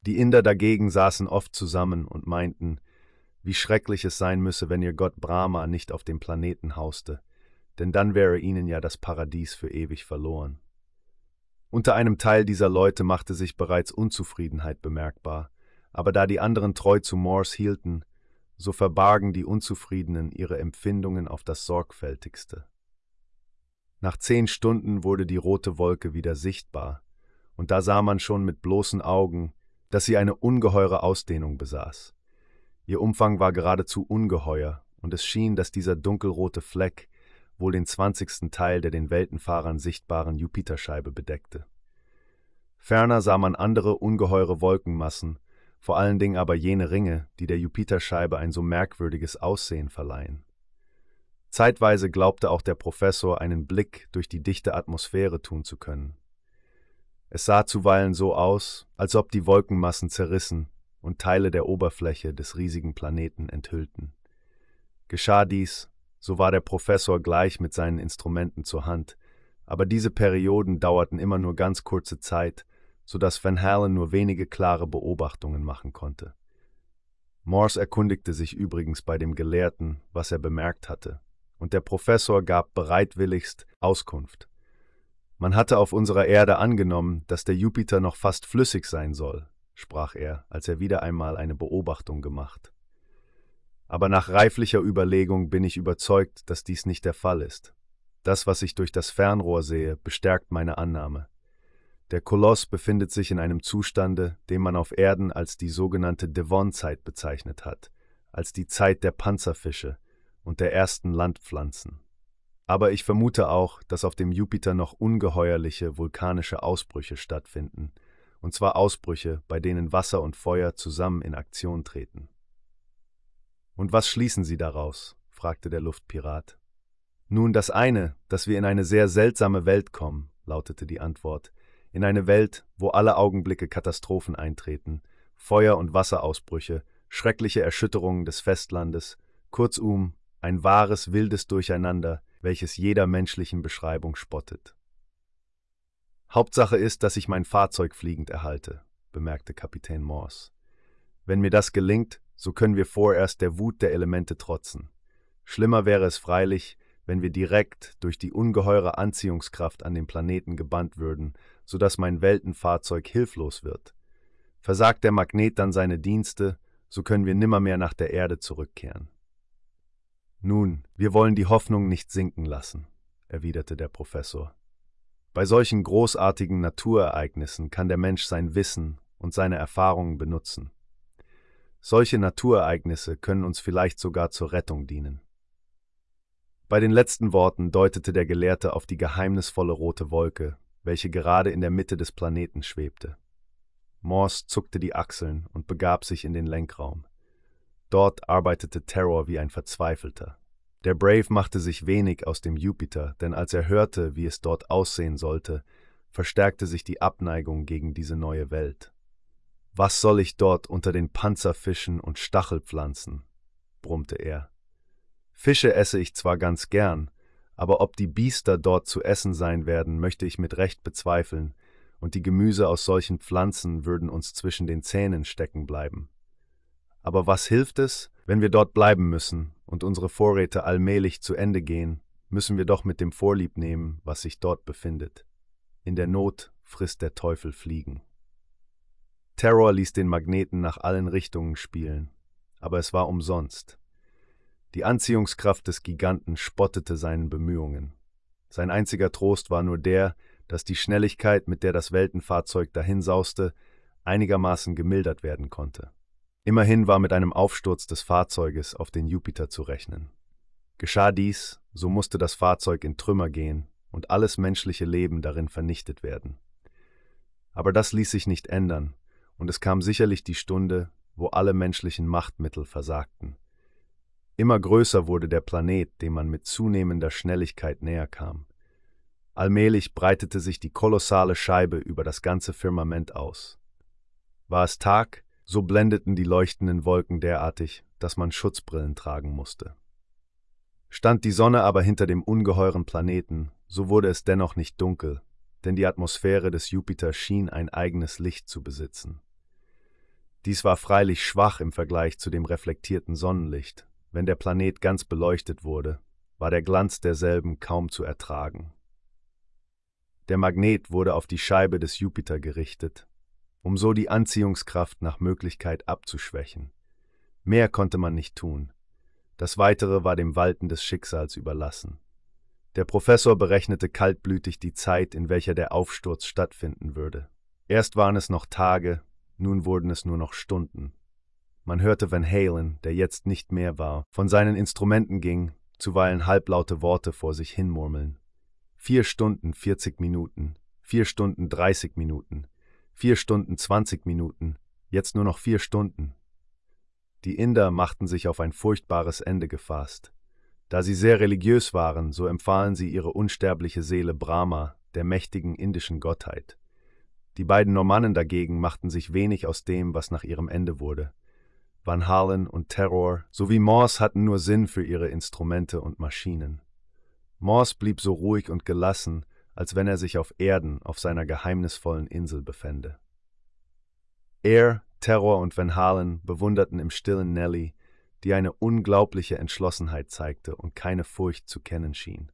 Die Inder dagegen saßen oft zusammen und meinten, wie schrecklich es sein müsse, wenn ihr Gott Brahma nicht auf dem Planeten hauste, denn dann wäre ihnen ja das Paradies für ewig verloren. Unter einem Teil dieser Leute machte sich bereits Unzufriedenheit bemerkbar, aber da die anderen treu zu Morse hielten, so verbargen die Unzufriedenen ihre Empfindungen auf das Sorgfältigste. Nach zehn Stunden wurde die rote Wolke wieder sichtbar, und da sah man schon mit bloßen Augen, dass sie eine ungeheure Ausdehnung besaß. Ihr Umfang war geradezu ungeheuer, und es schien, dass dieser dunkelrote Fleck wohl den zwanzigsten Teil der den Weltenfahrern sichtbaren Jupiterscheibe bedeckte. Ferner sah man andere ungeheure Wolkenmassen, vor allen Dingen aber jene Ringe, die der Jupiterscheibe ein so merkwürdiges Aussehen verleihen. Zeitweise glaubte auch der Professor, einen Blick durch die dichte Atmosphäre tun zu können. Es sah zuweilen so aus, als ob die Wolkenmassen zerrissen und Teile der Oberfläche des riesigen Planeten enthüllten. Geschah dies, so war der Professor gleich mit seinen Instrumenten zur Hand, aber diese Perioden dauerten immer nur ganz kurze Zeit, so dass Van Halen nur wenige klare Beobachtungen machen konnte. Morse erkundigte sich übrigens bei dem Gelehrten, was er bemerkt hatte, und der Professor gab bereitwilligst Auskunft. Man hatte auf unserer Erde angenommen, dass der Jupiter noch fast flüssig sein soll, sprach er, als er wieder einmal eine Beobachtung gemacht. Aber nach reiflicher Überlegung bin ich überzeugt, dass dies nicht der Fall ist. Das, was ich durch das Fernrohr sehe, bestärkt meine Annahme. Der Koloss befindet sich in einem Zustande, den man auf Erden als die sogenannte Devon-Zeit bezeichnet hat, als die Zeit der Panzerfische und der ersten Landpflanzen. Aber ich vermute auch, dass auf dem Jupiter noch ungeheuerliche vulkanische Ausbrüche stattfinden, und zwar Ausbrüche, bei denen Wasser und Feuer zusammen in Aktion treten. Und was schließen Sie daraus? fragte der Luftpirat. Nun das eine, dass wir in eine sehr seltsame Welt kommen, lautete die Antwort, in eine Welt, wo alle Augenblicke Katastrophen eintreten, Feuer- und Wasserausbrüche, schreckliche Erschütterungen des Festlandes, kurzum ein wahres wildes Durcheinander, welches jeder menschlichen Beschreibung spottet. Hauptsache ist, dass ich mein Fahrzeug fliegend erhalte, bemerkte Kapitän Morse. Wenn mir das gelingt, so können wir vorerst der Wut der Elemente trotzen. Schlimmer wäre es freilich, wenn wir direkt durch die ungeheure Anziehungskraft an den Planeten gebannt würden, so dass mein Weltenfahrzeug hilflos wird. Versagt der Magnet dann seine Dienste, so können wir nimmermehr nach der Erde zurückkehren. Nun, wir wollen die Hoffnung nicht sinken lassen, erwiderte der Professor. Bei solchen großartigen Naturereignissen kann der Mensch sein Wissen und seine Erfahrungen benutzen. Solche Naturereignisse können uns vielleicht sogar zur Rettung dienen. Bei den letzten Worten deutete der Gelehrte auf die geheimnisvolle rote Wolke, welche gerade in der Mitte des Planeten schwebte. Morse zuckte die Achseln und begab sich in den Lenkraum. Dort arbeitete Terror wie ein Verzweifelter. Der Brave machte sich wenig aus dem Jupiter, denn als er hörte, wie es dort aussehen sollte, verstärkte sich die Abneigung gegen diese neue Welt. Was soll ich dort unter den Panzerfischen und Stachelpflanzen? brummte er. Fische esse ich zwar ganz gern, aber ob die Biester dort zu essen sein werden, möchte ich mit Recht bezweifeln, und die Gemüse aus solchen Pflanzen würden uns zwischen den Zähnen stecken bleiben. Aber was hilft es, wenn wir dort bleiben müssen und unsere Vorräte allmählich zu Ende gehen, müssen wir doch mit dem Vorlieb nehmen, was sich dort befindet. In der Not frisst der Teufel Fliegen. Terror ließ den Magneten nach allen Richtungen spielen, aber es war umsonst. Die Anziehungskraft des Giganten spottete seinen Bemühungen. Sein einziger Trost war nur der, dass die Schnelligkeit, mit der das Weltenfahrzeug dahinsauste, einigermaßen gemildert werden konnte. Immerhin war mit einem Aufsturz des Fahrzeuges auf den Jupiter zu rechnen. Geschah dies, so musste das Fahrzeug in Trümmer gehen und alles menschliche Leben darin vernichtet werden. Aber das ließ sich nicht ändern, und es kam sicherlich die Stunde, wo alle menschlichen Machtmittel versagten. Immer größer wurde der Planet, dem man mit zunehmender Schnelligkeit näher kam. Allmählich breitete sich die kolossale Scheibe über das ganze Firmament aus. War es Tag, so blendeten die leuchtenden Wolken derartig, dass man Schutzbrillen tragen musste. Stand die Sonne aber hinter dem ungeheuren Planeten, so wurde es dennoch nicht dunkel, denn die Atmosphäre des Jupiter schien ein eigenes Licht zu besitzen. Dies war freilich schwach im Vergleich zu dem reflektierten Sonnenlicht. Wenn der Planet ganz beleuchtet wurde, war der Glanz derselben kaum zu ertragen. Der Magnet wurde auf die Scheibe des Jupiter gerichtet, um so die Anziehungskraft nach Möglichkeit abzuschwächen. Mehr konnte man nicht tun. Das Weitere war dem Walten des Schicksals überlassen. Der Professor berechnete kaltblütig die Zeit, in welcher der Aufsturz stattfinden würde. Erst waren es noch Tage, nun wurden es nur noch Stunden. Man hörte Van Halen, der jetzt nicht mehr war, von seinen Instrumenten ging, zuweilen halblaute Worte vor sich hinmurmeln. Vier Stunden vierzig Minuten, vier Stunden dreißig Minuten, vier Stunden zwanzig Minuten, jetzt nur noch vier Stunden. Die Inder machten sich auf ein furchtbares Ende gefasst. Da sie sehr religiös waren, so empfahlen sie ihre unsterbliche Seele Brahma, der mächtigen indischen Gottheit. Die beiden Normannen dagegen machten sich wenig aus dem, was nach ihrem Ende wurde. Van Halen und Terror sowie Morse hatten nur Sinn für ihre Instrumente und Maschinen. Morse blieb so ruhig und gelassen, als wenn er sich auf Erden auf seiner geheimnisvollen Insel befände. Er, Terror und Van Halen bewunderten im stillen Nelly, die eine unglaubliche Entschlossenheit zeigte und keine Furcht zu kennen schien.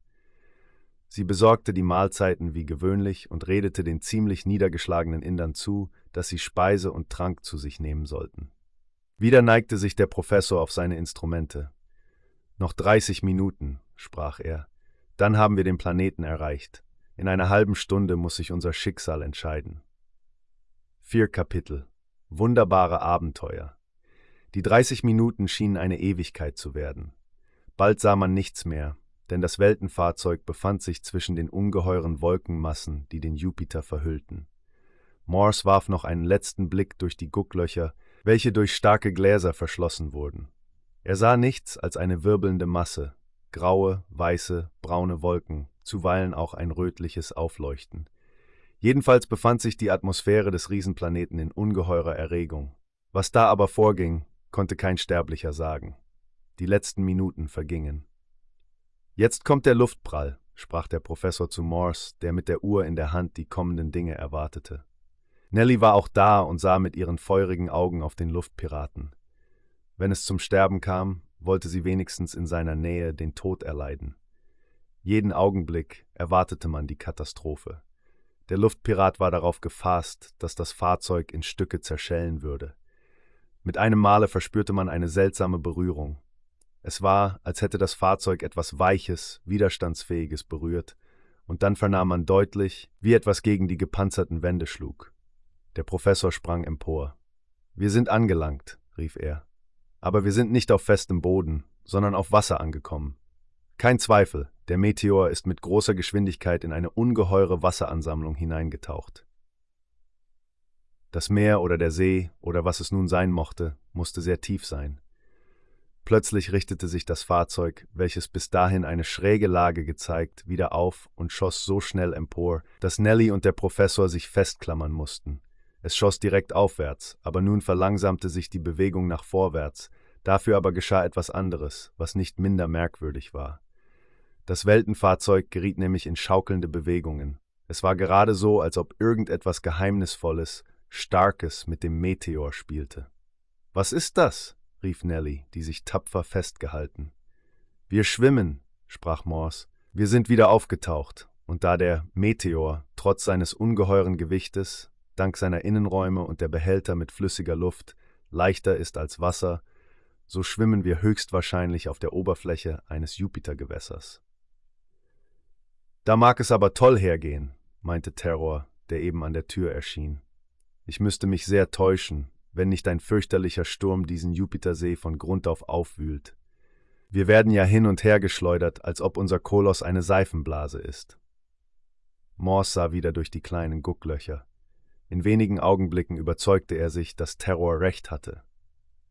Sie besorgte die Mahlzeiten wie gewöhnlich und redete den ziemlich niedergeschlagenen Indern zu, dass sie Speise und Trank zu sich nehmen sollten. Wieder neigte sich der Professor auf seine Instrumente. Noch dreißig Minuten, sprach er. Dann haben wir den Planeten erreicht. In einer halben Stunde muss sich unser Schicksal entscheiden. Vier Kapitel. Wunderbare Abenteuer. Die dreißig Minuten schienen eine Ewigkeit zu werden. Bald sah man nichts mehr, denn das Weltenfahrzeug befand sich zwischen den ungeheuren Wolkenmassen, die den Jupiter verhüllten. Morse warf noch einen letzten Blick durch die Gucklöcher, welche durch starke Gläser verschlossen wurden. Er sah nichts als eine wirbelnde Masse, graue, weiße, braune Wolken, zuweilen auch ein rötliches Aufleuchten. Jedenfalls befand sich die Atmosphäre des Riesenplaneten in ungeheurer Erregung. Was da aber vorging, konnte kein Sterblicher sagen. Die letzten Minuten vergingen. Jetzt kommt der Luftprall, sprach der Professor zu Morse, der mit der Uhr in der Hand die kommenden Dinge erwartete. Nelly war auch da und sah mit ihren feurigen Augen auf den Luftpiraten. Wenn es zum Sterben kam, wollte sie wenigstens in seiner Nähe den Tod erleiden. Jeden Augenblick erwartete man die Katastrophe. Der Luftpirat war darauf gefasst, dass das Fahrzeug in Stücke zerschellen würde. Mit einem Male verspürte man eine seltsame Berührung. Es war, als hätte das Fahrzeug etwas Weiches, Widerstandsfähiges berührt, und dann vernahm man deutlich, wie etwas gegen die gepanzerten Wände schlug. Der Professor sprang empor. Wir sind angelangt, rief er. Aber wir sind nicht auf festem Boden, sondern auf Wasser angekommen. Kein Zweifel, der Meteor ist mit großer Geschwindigkeit in eine ungeheure Wasseransammlung hineingetaucht. Das Meer oder der See oder was es nun sein mochte, musste sehr tief sein. Plötzlich richtete sich das Fahrzeug, welches bis dahin eine schräge Lage gezeigt, wieder auf und schoss so schnell empor, dass Nelly und der Professor sich festklammern mussten. Es schoss direkt aufwärts, aber nun verlangsamte sich die Bewegung nach vorwärts, dafür aber geschah etwas anderes, was nicht minder merkwürdig war. Das Weltenfahrzeug geriet nämlich in schaukelnde Bewegungen. Es war gerade so, als ob irgendetwas Geheimnisvolles, Starkes mit dem Meteor spielte. Was ist das? rief Nelly, die sich tapfer festgehalten. Wir schwimmen, sprach Morse. Wir sind wieder aufgetaucht, und da der Meteor, trotz seines ungeheuren Gewichtes, dank seiner Innenräume und der Behälter mit flüssiger Luft leichter ist als Wasser, so schwimmen wir höchstwahrscheinlich auf der Oberfläche eines Jupitergewässers. Da mag es aber toll hergehen, meinte Terror, der eben an der Tür erschien. Ich müsste mich sehr täuschen, wenn nicht ein fürchterlicher Sturm diesen Jupitersee von Grund auf aufwühlt. Wir werden ja hin und her geschleudert, als ob unser Koloss eine Seifenblase ist. Morse sah wieder durch die kleinen Gucklöcher. In wenigen Augenblicken überzeugte er sich, dass Terror recht hatte.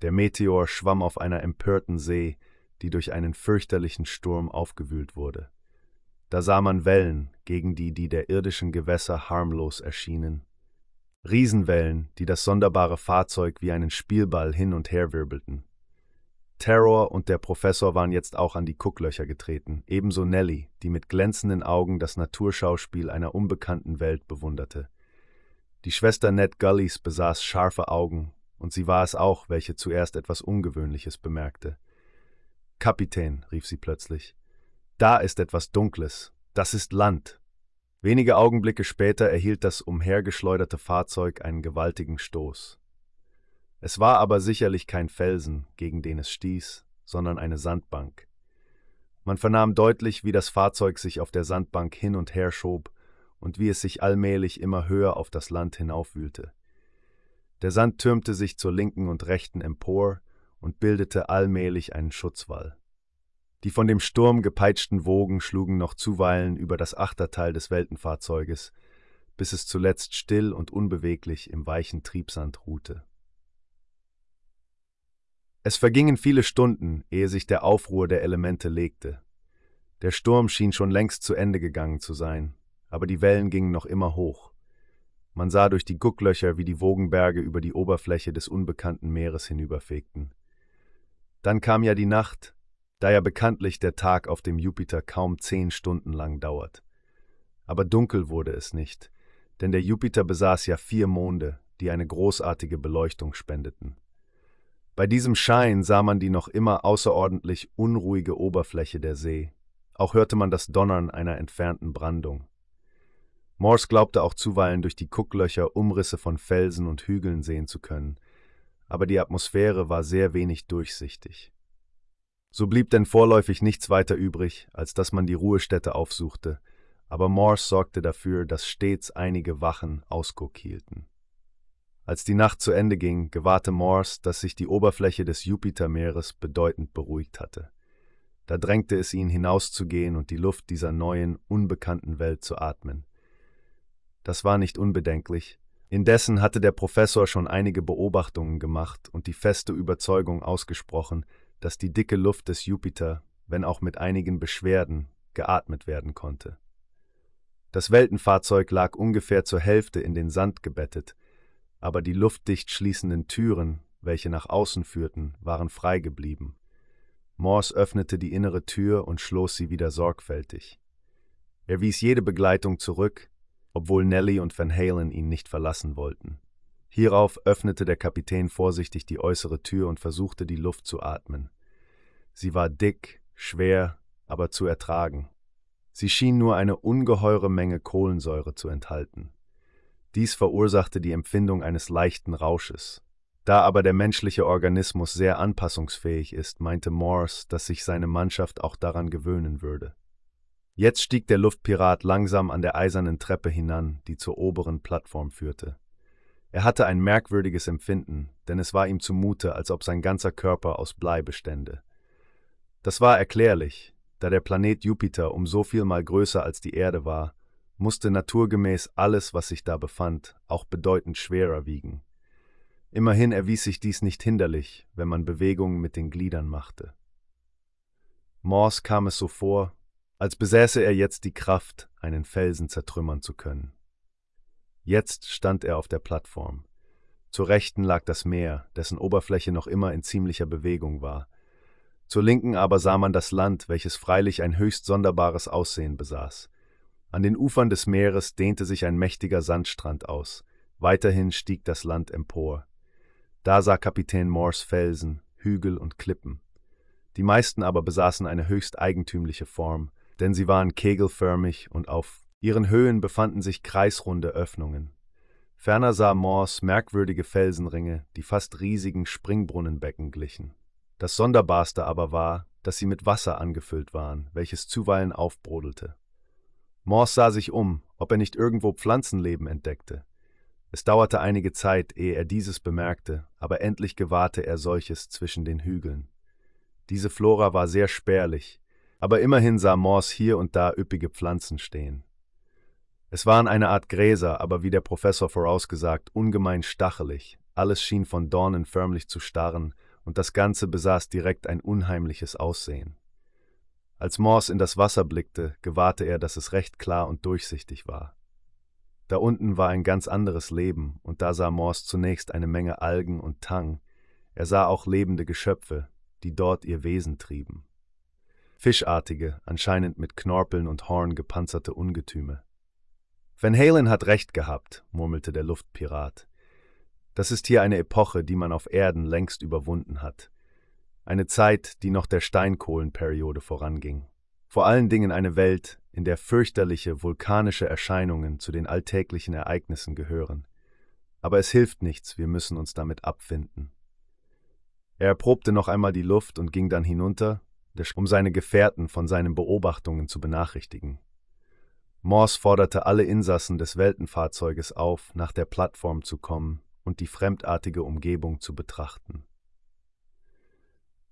Der Meteor schwamm auf einer empörten See, die durch einen fürchterlichen Sturm aufgewühlt wurde. Da sah man Wellen, gegen die die der irdischen Gewässer harmlos erschienen. Riesenwellen, die das sonderbare Fahrzeug wie einen Spielball hin und her wirbelten. Terror und der Professor waren jetzt auch an die Gucklöcher getreten, ebenso Nelly, die mit glänzenden Augen das Naturschauspiel einer unbekannten Welt bewunderte. Die Schwester Ned Gullys besaß scharfe Augen, und sie war es auch, welche zuerst etwas Ungewöhnliches bemerkte. Kapitän, rief sie plötzlich, da ist etwas Dunkles, das ist Land. Wenige Augenblicke später erhielt das umhergeschleuderte Fahrzeug einen gewaltigen Stoß. Es war aber sicherlich kein Felsen, gegen den es stieß, sondern eine Sandbank. Man vernahm deutlich, wie das Fahrzeug sich auf der Sandbank hin und her schob und wie es sich allmählich immer höher auf das Land hinaufwühlte. Der Sand türmte sich zur linken und rechten empor und bildete allmählich einen Schutzwall. Die von dem Sturm gepeitschten Wogen schlugen noch zuweilen über das Achterteil des Weltenfahrzeuges, bis es zuletzt still und unbeweglich im weichen Triebsand ruhte. Es vergingen viele Stunden, ehe sich der Aufruhr der Elemente legte. Der Sturm schien schon längst zu Ende gegangen zu sein, aber die Wellen gingen noch immer hoch. Man sah durch die Gucklöcher, wie die Wogenberge über die Oberfläche des unbekannten Meeres hinüberfegten. Dann kam ja die Nacht, da ja bekanntlich der Tag auf dem Jupiter kaum zehn Stunden lang dauert. Aber dunkel wurde es nicht, denn der Jupiter besaß ja vier Monde, die eine großartige Beleuchtung spendeten. Bei diesem Schein sah man die noch immer außerordentlich unruhige Oberfläche der See. Auch hörte man das Donnern einer entfernten Brandung. Morse glaubte auch zuweilen durch die Gucklöcher Umrisse von Felsen und Hügeln sehen zu können, aber die Atmosphäre war sehr wenig durchsichtig. So blieb denn vorläufig nichts weiter übrig, als dass man die Ruhestätte aufsuchte, aber Morse sorgte dafür, dass stets einige Wachen Ausguck hielten. Als die Nacht zu Ende ging, gewahrte Morse, dass sich die Oberfläche des Jupitermeeres bedeutend beruhigt hatte. Da drängte es ihn hinauszugehen und die Luft dieser neuen, unbekannten Welt zu atmen. Das war nicht unbedenklich. Indessen hatte der Professor schon einige Beobachtungen gemacht und die feste Überzeugung ausgesprochen, dass die dicke Luft des Jupiter, wenn auch mit einigen Beschwerden, geatmet werden konnte. Das Weltenfahrzeug lag ungefähr zur Hälfte in den Sand gebettet, aber die luftdicht schließenden Türen, welche nach außen führten, waren frei geblieben. Morse öffnete die innere Tür und schloss sie wieder sorgfältig. Er wies jede Begleitung zurück, obwohl Nelly und Van Halen ihn nicht verlassen wollten. Hierauf öffnete der Kapitän vorsichtig die äußere Tür und versuchte die Luft zu atmen. Sie war dick, schwer, aber zu ertragen. Sie schien nur eine ungeheure Menge Kohlensäure zu enthalten. Dies verursachte die Empfindung eines leichten Rausches. Da aber der menschliche Organismus sehr anpassungsfähig ist, meinte Morse, dass sich seine Mannschaft auch daran gewöhnen würde. Jetzt stieg der Luftpirat langsam an der eisernen Treppe hinan, die zur oberen Plattform führte. Er hatte ein merkwürdiges Empfinden, denn es war ihm zumute, als ob sein ganzer Körper aus Blei bestände. Das war erklärlich, da der Planet Jupiter um so viel mal größer als die Erde war, musste naturgemäß alles, was sich da befand, auch bedeutend schwerer wiegen. Immerhin erwies sich dies nicht hinderlich, wenn man Bewegungen mit den Gliedern machte. Morse kam es so vor, als besäße er jetzt die Kraft, einen Felsen zertrümmern zu können. Jetzt stand er auf der Plattform. Zur Rechten lag das Meer, dessen Oberfläche noch immer in ziemlicher Bewegung war. Zur Linken aber sah man das Land, welches freilich ein höchst sonderbares Aussehen besaß. An den Ufern des Meeres dehnte sich ein mächtiger Sandstrand aus. Weiterhin stieg das Land empor. Da sah Kapitän Morse Felsen, Hügel und Klippen. Die meisten aber besaßen eine höchst eigentümliche Form, denn sie waren kegelförmig und auf ihren Höhen befanden sich kreisrunde Öffnungen. Ferner sah Morse merkwürdige Felsenringe, die fast riesigen Springbrunnenbecken glichen. Das Sonderbarste aber war, dass sie mit Wasser angefüllt waren, welches zuweilen aufbrodelte. Morse sah sich um, ob er nicht irgendwo Pflanzenleben entdeckte. Es dauerte einige Zeit, ehe er dieses bemerkte, aber endlich gewahrte er solches zwischen den Hügeln. Diese Flora war sehr spärlich, aber immerhin sah Morse hier und da üppige Pflanzen stehen. Es waren eine Art Gräser, aber wie der Professor vorausgesagt, ungemein stachelig, alles schien von Dornen förmlich zu starren, und das Ganze besaß direkt ein unheimliches Aussehen. Als Morse in das Wasser blickte, gewahrte er, dass es recht klar und durchsichtig war. Da unten war ein ganz anderes Leben, und da sah Morse zunächst eine Menge Algen und Tang, er sah auch lebende Geschöpfe, die dort ihr Wesen trieben fischartige, anscheinend mit Knorpeln und Horn gepanzerte Ungetüme. Van Halen hat recht gehabt, murmelte der Luftpirat. Das ist hier eine Epoche, die man auf Erden längst überwunden hat. Eine Zeit, die noch der Steinkohlenperiode voranging. Vor allen Dingen eine Welt, in der fürchterliche vulkanische Erscheinungen zu den alltäglichen Ereignissen gehören. Aber es hilft nichts, wir müssen uns damit abfinden. Er erprobte noch einmal die Luft und ging dann hinunter, um seine Gefährten von seinen Beobachtungen zu benachrichtigen. Morse forderte alle Insassen des Weltenfahrzeuges auf, nach der Plattform zu kommen und die fremdartige Umgebung zu betrachten.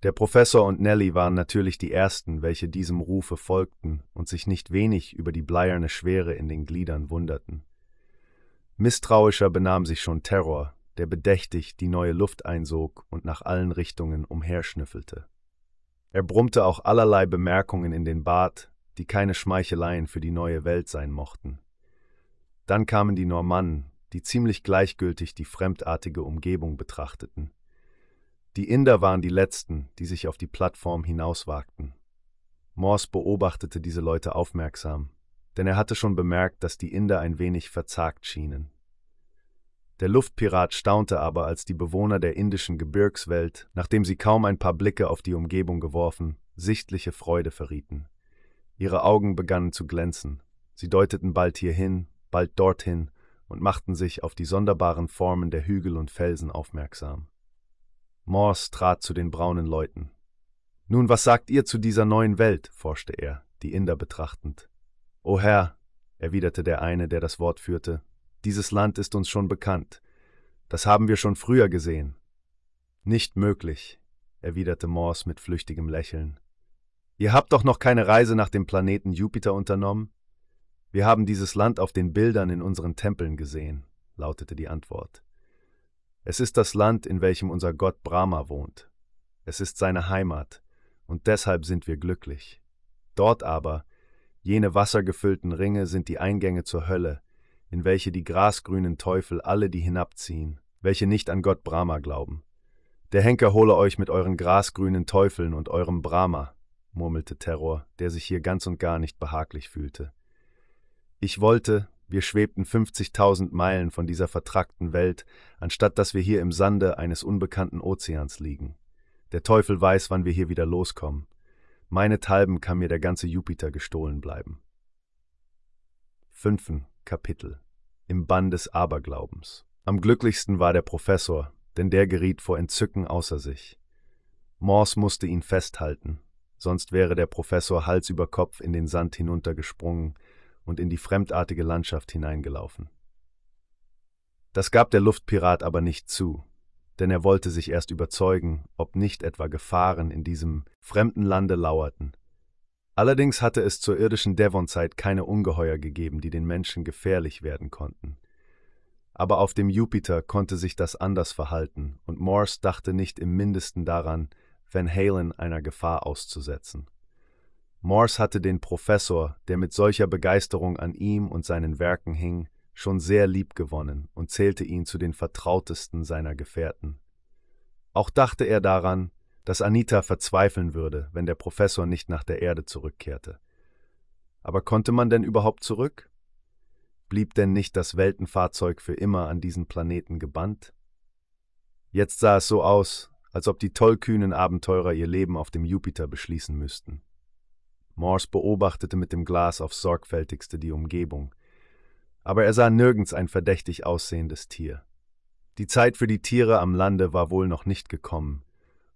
Der Professor und Nelly waren natürlich die Ersten, welche diesem Rufe folgten und sich nicht wenig über die bleierne Schwere in den Gliedern wunderten. Misstrauischer benahm sich schon Terror, der bedächtig die neue Luft einsog und nach allen Richtungen umherschnüffelte. Er brummte auch allerlei Bemerkungen in den Bart, die keine Schmeicheleien für die neue Welt sein mochten. Dann kamen die Normannen, die ziemlich gleichgültig die fremdartige Umgebung betrachteten. Die Inder waren die letzten, die sich auf die Plattform hinauswagten. Morse beobachtete diese Leute aufmerksam, denn er hatte schon bemerkt, dass die Inder ein wenig verzagt schienen. Der Luftpirat staunte aber, als die Bewohner der indischen Gebirgswelt, nachdem sie kaum ein paar Blicke auf die Umgebung geworfen, sichtliche Freude verrieten. Ihre Augen begannen zu glänzen. Sie deuteten bald hierhin, bald dorthin und machten sich auf die sonderbaren Formen der Hügel und Felsen aufmerksam. Morse trat zu den braunen Leuten. Nun, was sagt ihr zu dieser neuen Welt? forschte er, die Inder betrachtend. O Herr, erwiderte der eine, der das Wort führte, dieses Land ist uns schon bekannt. Das haben wir schon früher gesehen. Nicht möglich, erwiderte Morse mit flüchtigem Lächeln. Ihr habt doch noch keine Reise nach dem Planeten Jupiter unternommen? Wir haben dieses Land auf den Bildern in unseren Tempeln gesehen, lautete die Antwort. Es ist das Land, in welchem unser Gott Brahma wohnt. Es ist seine Heimat, und deshalb sind wir glücklich. Dort aber, jene wassergefüllten Ringe sind die Eingänge zur Hölle, in welche die grasgrünen Teufel alle die hinabziehen, welche nicht an Gott Brahma glauben. Der Henker hole euch mit euren grasgrünen Teufeln und eurem Brahma, murmelte Terror, der sich hier ganz und gar nicht behaglich fühlte. Ich wollte, wir schwebten 50.000 Meilen von dieser vertrackten Welt, anstatt dass wir hier im Sande eines unbekannten Ozeans liegen. Der Teufel weiß, wann wir hier wieder loskommen. Meinethalben kann mir der ganze Jupiter gestohlen bleiben. fünften Kapitel im Bann des Aberglaubens. Am glücklichsten war der Professor, denn der geriet vor Entzücken außer sich. Morse musste ihn festhalten, sonst wäre der Professor Hals über Kopf in den Sand hinuntergesprungen und in die fremdartige Landschaft hineingelaufen. Das gab der Luftpirat aber nicht zu, denn er wollte sich erst überzeugen, ob nicht etwa Gefahren in diesem fremden Lande lauerten. Allerdings hatte es zur irdischen Devon-Zeit keine Ungeheuer gegeben, die den Menschen gefährlich werden konnten. Aber auf dem Jupiter konnte sich das anders verhalten, und Morse dachte nicht im mindesten daran, Van Halen einer Gefahr auszusetzen. Morse hatte den Professor, der mit solcher Begeisterung an ihm und seinen Werken hing, schon sehr lieb gewonnen und zählte ihn zu den vertrautesten seiner Gefährten. Auch dachte er daran, dass Anita verzweifeln würde, wenn der Professor nicht nach der Erde zurückkehrte. Aber konnte man denn überhaupt zurück? Blieb denn nicht das Weltenfahrzeug für immer an diesen Planeten gebannt? Jetzt sah es so aus, als ob die tollkühnen Abenteurer ihr Leben auf dem Jupiter beschließen müssten. Morse beobachtete mit dem Glas aufs sorgfältigste die Umgebung, aber er sah nirgends ein verdächtig aussehendes Tier. Die Zeit für die Tiere am Lande war wohl noch nicht gekommen,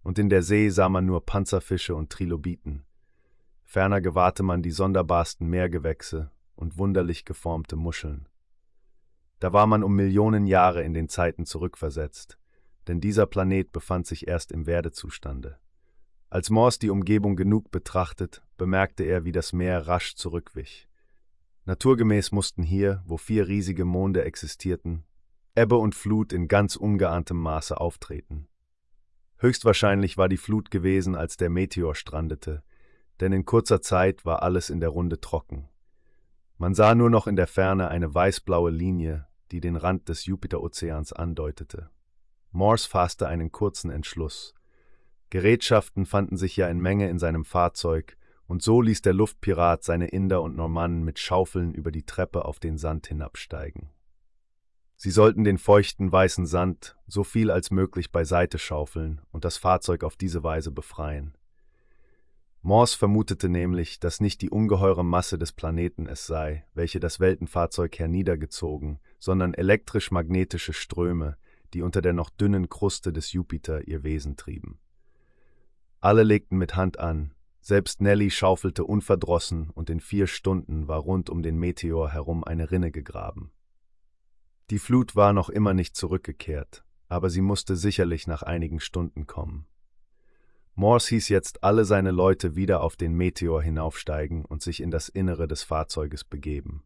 und in der See sah man nur Panzerfische und Trilobiten. Ferner gewahrte man die sonderbarsten Meergewächse und wunderlich geformte Muscheln. Da war man um Millionen Jahre in den Zeiten zurückversetzt, denn dieser Planet befand sich erst im Werdezustande. Als Morse die Umgebung genug betrachtet, bemerkte er, wie das Meer rasch zurückwich. Naturgemäß mussten hier, wo vier riesige Monde existierten, Ebbe und Flut in ganz ungeahntem Maße auftreten. Höchstwahrscheinlich war die Flut gewesen, als der Meteor strandete, denn in kurzer Zeit war alles in der Runde trocken. Man sah nur noch in der Ferne eine weißblaue Linie, die den Rand des Jupiterozeans andeutete. Morse fasste einen kurzen Entschluss. Gerätschaften fanden sich ja in Menge in seinem Fahrzeug, und so ließ der Luftpirat seine Inder und Normannen mit Schaufeln über die Treppe auf den Sand hinabsteigen. Sie sollten den feuchten weißen Sand so viel als möglich beiseite schaufeln und das Fahrzeug auf diese Weise befreien. Morse vermutete nämlich, dass nicht die ungeheure Masse des Planeten es sei, welche das Weltenfahrzeug herniedergezogen, sondern elektrisch-magnetische Ströme, die unter der noch dünnen Kruste des Jupiter ihr Wesen trieben. Alle legten mit Hand an, selbst Nelly schaufelte unverdrossen, und in vier Stunden war rund um den Meteor herum eine Rinne gegraben. Die Flut war noch immer nicht zurückgekehrt, aber sie musste sicherlich nach einigen Stunden kommen. Morse hieß jetzt alle seine Leute wieder auf den Meteor hinaufsteigen und sich in das Innere des Fahrzeuges begeben.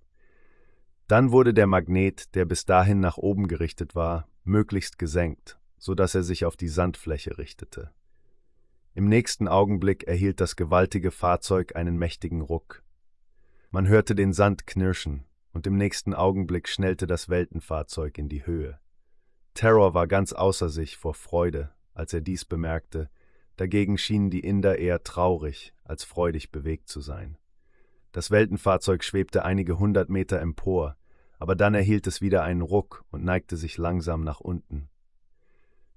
Dann wurde der Magnet, der bis dahin nach oben gerichtet war, möglichst gesenkt, so dass er sich auf die Sandfläche richtete. Im nächsten Augenblick erhielt das gewaltige Fahrzeug einen mächtigen Ruck. Man hörte den Sand knirschen, und im nächsten Augenblick schnellte das Weltenfahrzeug in die Höhe. Terror war ganz außer sich vor Freude, als er dies bemerkte, dagegen schienen die Inder eher traurig als freudig bewegt zu sein. Das Weltenfahrzeug schwebte einige hundert Meter empor, aber dann erhielt es wieder einen Ruck und neigte sich langsam nach unten.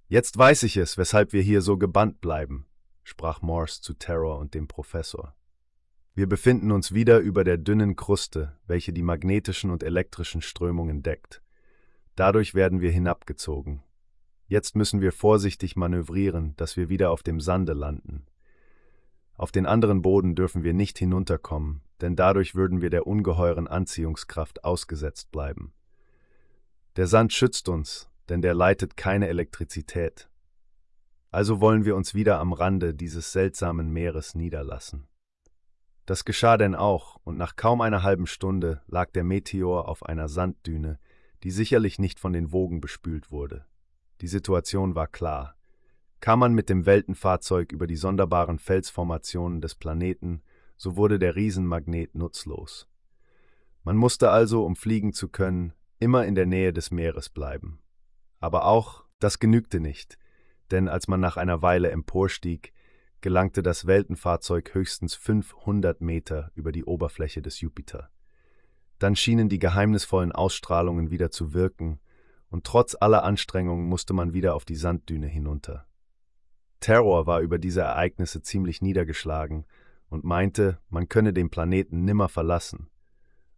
Jetzt weiß ich es, weshalb wir hier so gebannt bleiben, sprach Morse zu Terror und dem Professor. Wir befinden uns wieder über der dünnen Kruste, welche die magnetischen und elektrischen Strömungen deckt. Dadurch werden wir hinabgezogen. Jetzt müssen wir vorsichtig manövrieren, dass wir wieder auf dem Sande landen. Auf den anderen Boden dürfen wir nicht hinunterkommen, denn dadurch würden wir der ungeheuren Anziehungskraft ausgesetzt bleiben. Der Sand schützt uns, denn der leitet keine Elektrizität. Also wollen wir uns wieder am Rande dieses seltsamen Meeres niederlassen. Das geschah denn auch, und nach kaum einer halben Stunde lag der Meteor auf einer Sanddüne, die sicherlich nicht von den Wogen bespült wurde. Die Situation war klar. Kam man mit dem Weltenfahrzeug über die sonderbaren Felsformationen des Planeten, so wurde der Riesenmagnet nutzlos. Man musste also, um fliegen zu können, immer in der Nähe des Meeres bleiben. Aber auch das genügte nicht, denn als man nach einer Weile emporstieg, gelangte das Weltenfahrzeug höchstens 500 Meter über die Oberfläche des Jupiter. Dann schienen die geheimnisvollen Ausstrahlungen wieder zu wirken, und trotz aller Anstrengungen musste man wieder auf die Sanddüne hinunter. Terror war über diese Ereignisse ziemlich niedergeschlagen und meinte, man könne den Planeten nimmer verlassen.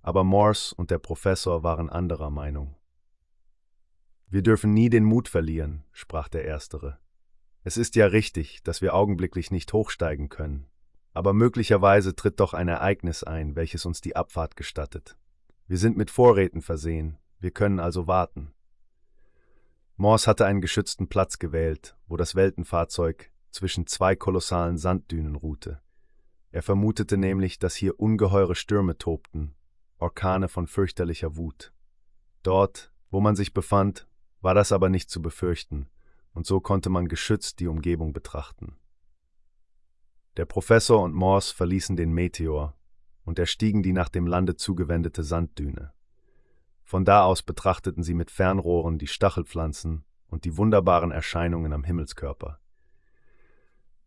aber Morse und der Professor waren anderer Meinung. Wir dürfen nie den Mut verlieren, sprach der Erstere. Es ist ja richtig, dass wir augenblicklich nicht hochsteigen können, aber möglicherweise tritt doch ein Ereignis ein, welches uns die Abfahrt gestattet. Wir sind mit Vorräten versehen, wir können also warten. Morse hatte einen geschützten Platz gewählt, wo das Weltenfahrzeug zwischen zwei kolossalen Sanddünen ruhte. Er vermutete nämlich, dass hier ungeheure Stürme tobten, Orkane von fürchterlicher Wut. Dort, wo man sich befand, war das aber nicht zu befürchten, und so konnte man geschützt die Umgebung betrachten. Der Professor und Morse verließen den Meteor und erstiegen die nach dem Lande zugewendete Sanddüne. Von da aus betrachteten sie mit Fernrohren die Stachelpflanzen und die wunderbaren Erscheinungen am Himmelskörper.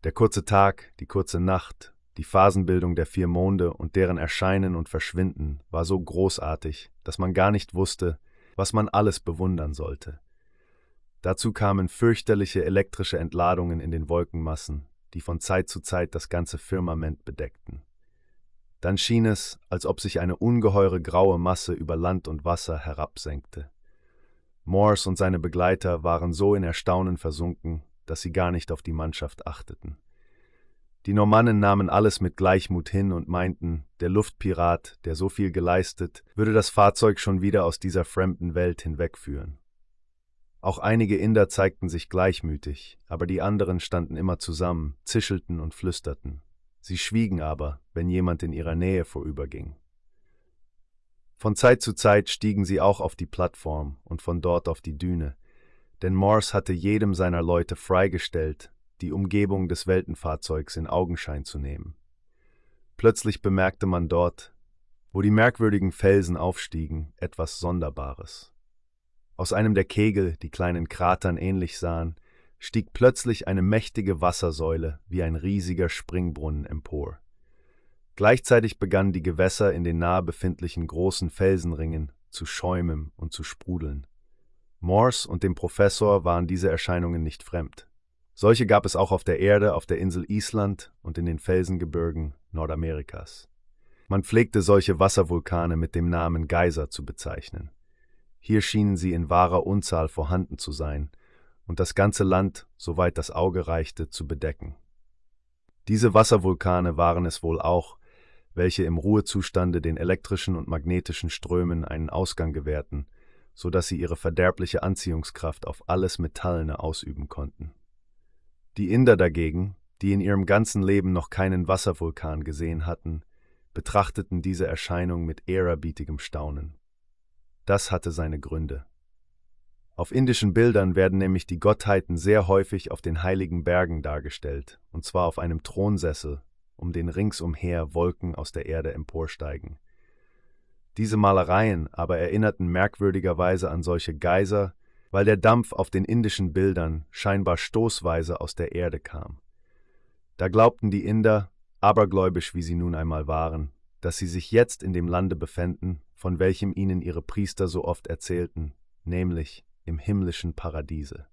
Der kurze Tag, die kurze Nacht, die Phasenbildung der vier Monde und deren Erscheinen und Verschwinden war so großartig, dass man gar nicht wusste, was man alles bewundern sollte. Dazu kamen fürchterliche elektrische Entladungen in den Wolkenmassen, die von Zeit zu Zeit das ganze Firmament bedeckten. Dann schien es, als ob sich eine ungeheure graue Masse über Land und Wasser herabsenkte. Morse und seine Begleiter waren so in Erstaunen versunken, dass sie gar nicht auf die Mannschaft achteten. Die Normannen nahmen alles mit Gleichmut hin und meinten, der Luftpirat, der so viel geleistet, würde das Fahrzeug schon wieder aus dieser fremden Welt hinwegführen. Auch einige Inder zeigten sich gleichmütig, aber die anderen standen immer zusammen, zischelten und flüsterten. Sie schwiegen aber, wenn jemand in ihrer Nähe vorüberging. Von Zeit zu Zeit stiegen sie auch auf die Plattform und von dort auf die Düne, denn Morse hatte jedem seiner Leute freigestellt, die Umgebung des Weltenfahrzeugs in Augenschein zu nehmen. Plötzlich bemerkte man dort, wo die merkwürdigen Felsen aufstiegen, etwas Sonderbares. Aus einem der Kegel, die kleinen Kratern ähnlich sahen, stieg plötzlich eine mächtige Wassersäule wie ein riesiger Springbrunnen empor. Gleichzeitig begannen die Gewässer in den nahe befindlichen großen Felsenringen zu schäumen und zu sprudeln. Morse und dem Professor waren diese Erscheinungen nicht fremd. Solche gab es auch auf der Erde, auf der Insel Island und in den Felsengebirgen Nordamerikas. Man pflegte solche Wasservulkane mit dem Namen Geyser zu bezeichnen. Hier schienen sie in wahrer Unzahl vorhanden zu sein und das ganze Land, soweit das Auge reichte, zu bedecken. Diese Wasservulkane waren es wohl auch, welche im Ruhezustande den elektrischen und magnetischen Strömen einen Ausgang gewährten, so dass sie ihre verderbliche Anziehungskraft auf alles Metallene ausüben konnten. Die Inder dagegen, die in ihrem ganzen Leben noch keinen Wasservulkan gesehen hatten, betrachteten diese Erscheinung mit ehrerbietigem Staunen. Das hatte seine Gründe. Auf indischen Bildern werden nämlich die Gottheiten sehr häufig auf den heiligen Bergen dargestellt, und zwar auf einem Thronsessel, um den ringsumher Wolken aus der Erde emporsteigen. Diese Malereien aber erinnerten merkwürdigerweise an solche Geiser, weil der Dampf auf den indischen Bildern scheinbar stoßweise aus der Erde kam. Da glaubten die Inder, abergläubisch wie sie nun einmal waren, dass sie sich jetzt in dem Lande befänden, von welchem ihnen ihre Priester so oft erzählten, nämlich im himmlischen Paradiese.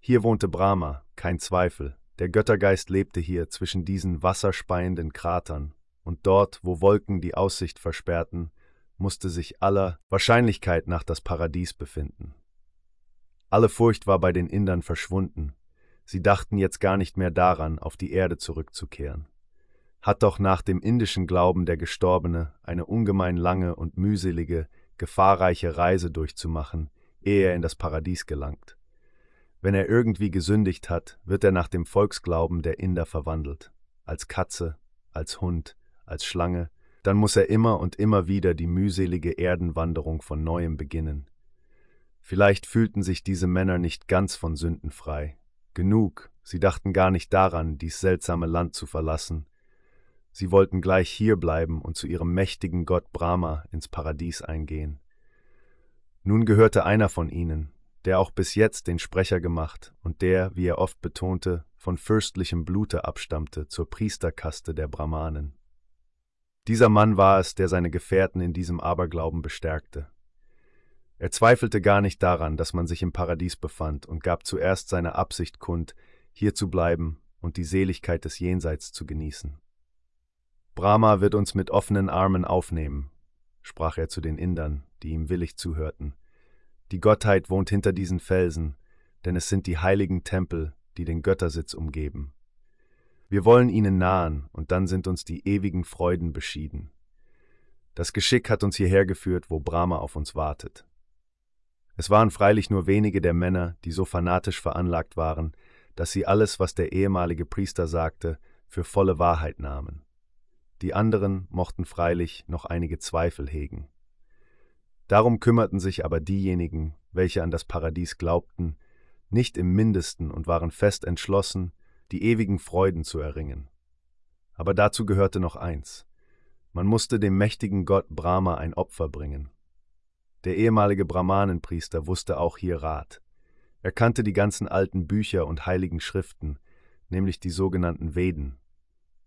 Hier wohnte Brahma, kein Zweifel, der Göttergeist lebte hier zwischen diesen wasserspeienden Kratern, und dort, wo Wolken die Aussicht versperrten, musste sich aller Wahrscheinlichkeit nach das Paradies befinden. Alle Furcht war bei den Indern verschwunden, sie dachten jetzt gar nicht mehr daran, auf die Erde zurückzukehren hat doch nach dem indischen Glauben der Gestorbene eine ungemein lange und mühselige, gefahrreiche Reise durchzumachen, ehe er in das Paradies gelangt. Wenn er irgendwie gesündigt hat, wird er nach dem Volksglauben der Inder verwandelt, als Katze, als Hund, als Schlange, dann muss er immer und immer wieder die mühselige Erdenwanderung von neuem beginnen. Vielleicht fühlten sich diese Männer nicht ganz von Sünden frei. Genug, sie dachten gar nicht daran, dies seltsame Land zu verlassen, Sie wollten gleich hier bleiben und zu ihrem mächtigen Gott Brahma ins Paradies eingehen. Nun gehörte einer von ihnen, der auch bis jetzt den Sprecher gemacht und der, wie er oft betonte, von fürstlichem Blute abstammte zur Priesterkaste der Brahmanen. Dieser Mann war es, der seine Gefährten in diesem Aberglauben bestärkte. Er zweifelte gar nicht daran, dass man sich im Paradies befand und gab zuerst seine Absicht kund, hier zu bleiben und die Seligkeit des Jenseits zu genießen. Brahma wird uns mit offenen Armen aufnehmen. sprach er zu den Indern, die ihm willig zuhörten. Die Gottheit wohnt hinter diesen Felsen, denn es sind die heiligen Tempel, die den Göttersitz umgeben. Wir wollen ihnen nahen, und dann sind uns die ewigen Freuden beschieden. Das Geschick hat uns hierher geführt, wo Brahma auf uns wartet. Es waren freilich nur wenige der Männer, die so fanatisch veranlagt waren, dass sie alles, was der ehemalige Priester sagte, für volle Wahrheit nahmen. Die anderen mochten freilich noch einige Zweifel hegen. Darum kümmerten sich aber diejenigen, welche an das Paradies glaubten, nicht im mindesten und waren fest entschlossen, die ewigen Freuden zu erringen. Aber dazu gehörte noch eins. Man musste dem mächtigen Gott Brahma ein Opfer bringen. Der ehemalige Brahmanenpriester wusste auch hier Rat. Er kannte die ganzen alten Bücher und heiligen Schriften, nämlich die sogenannten Veden.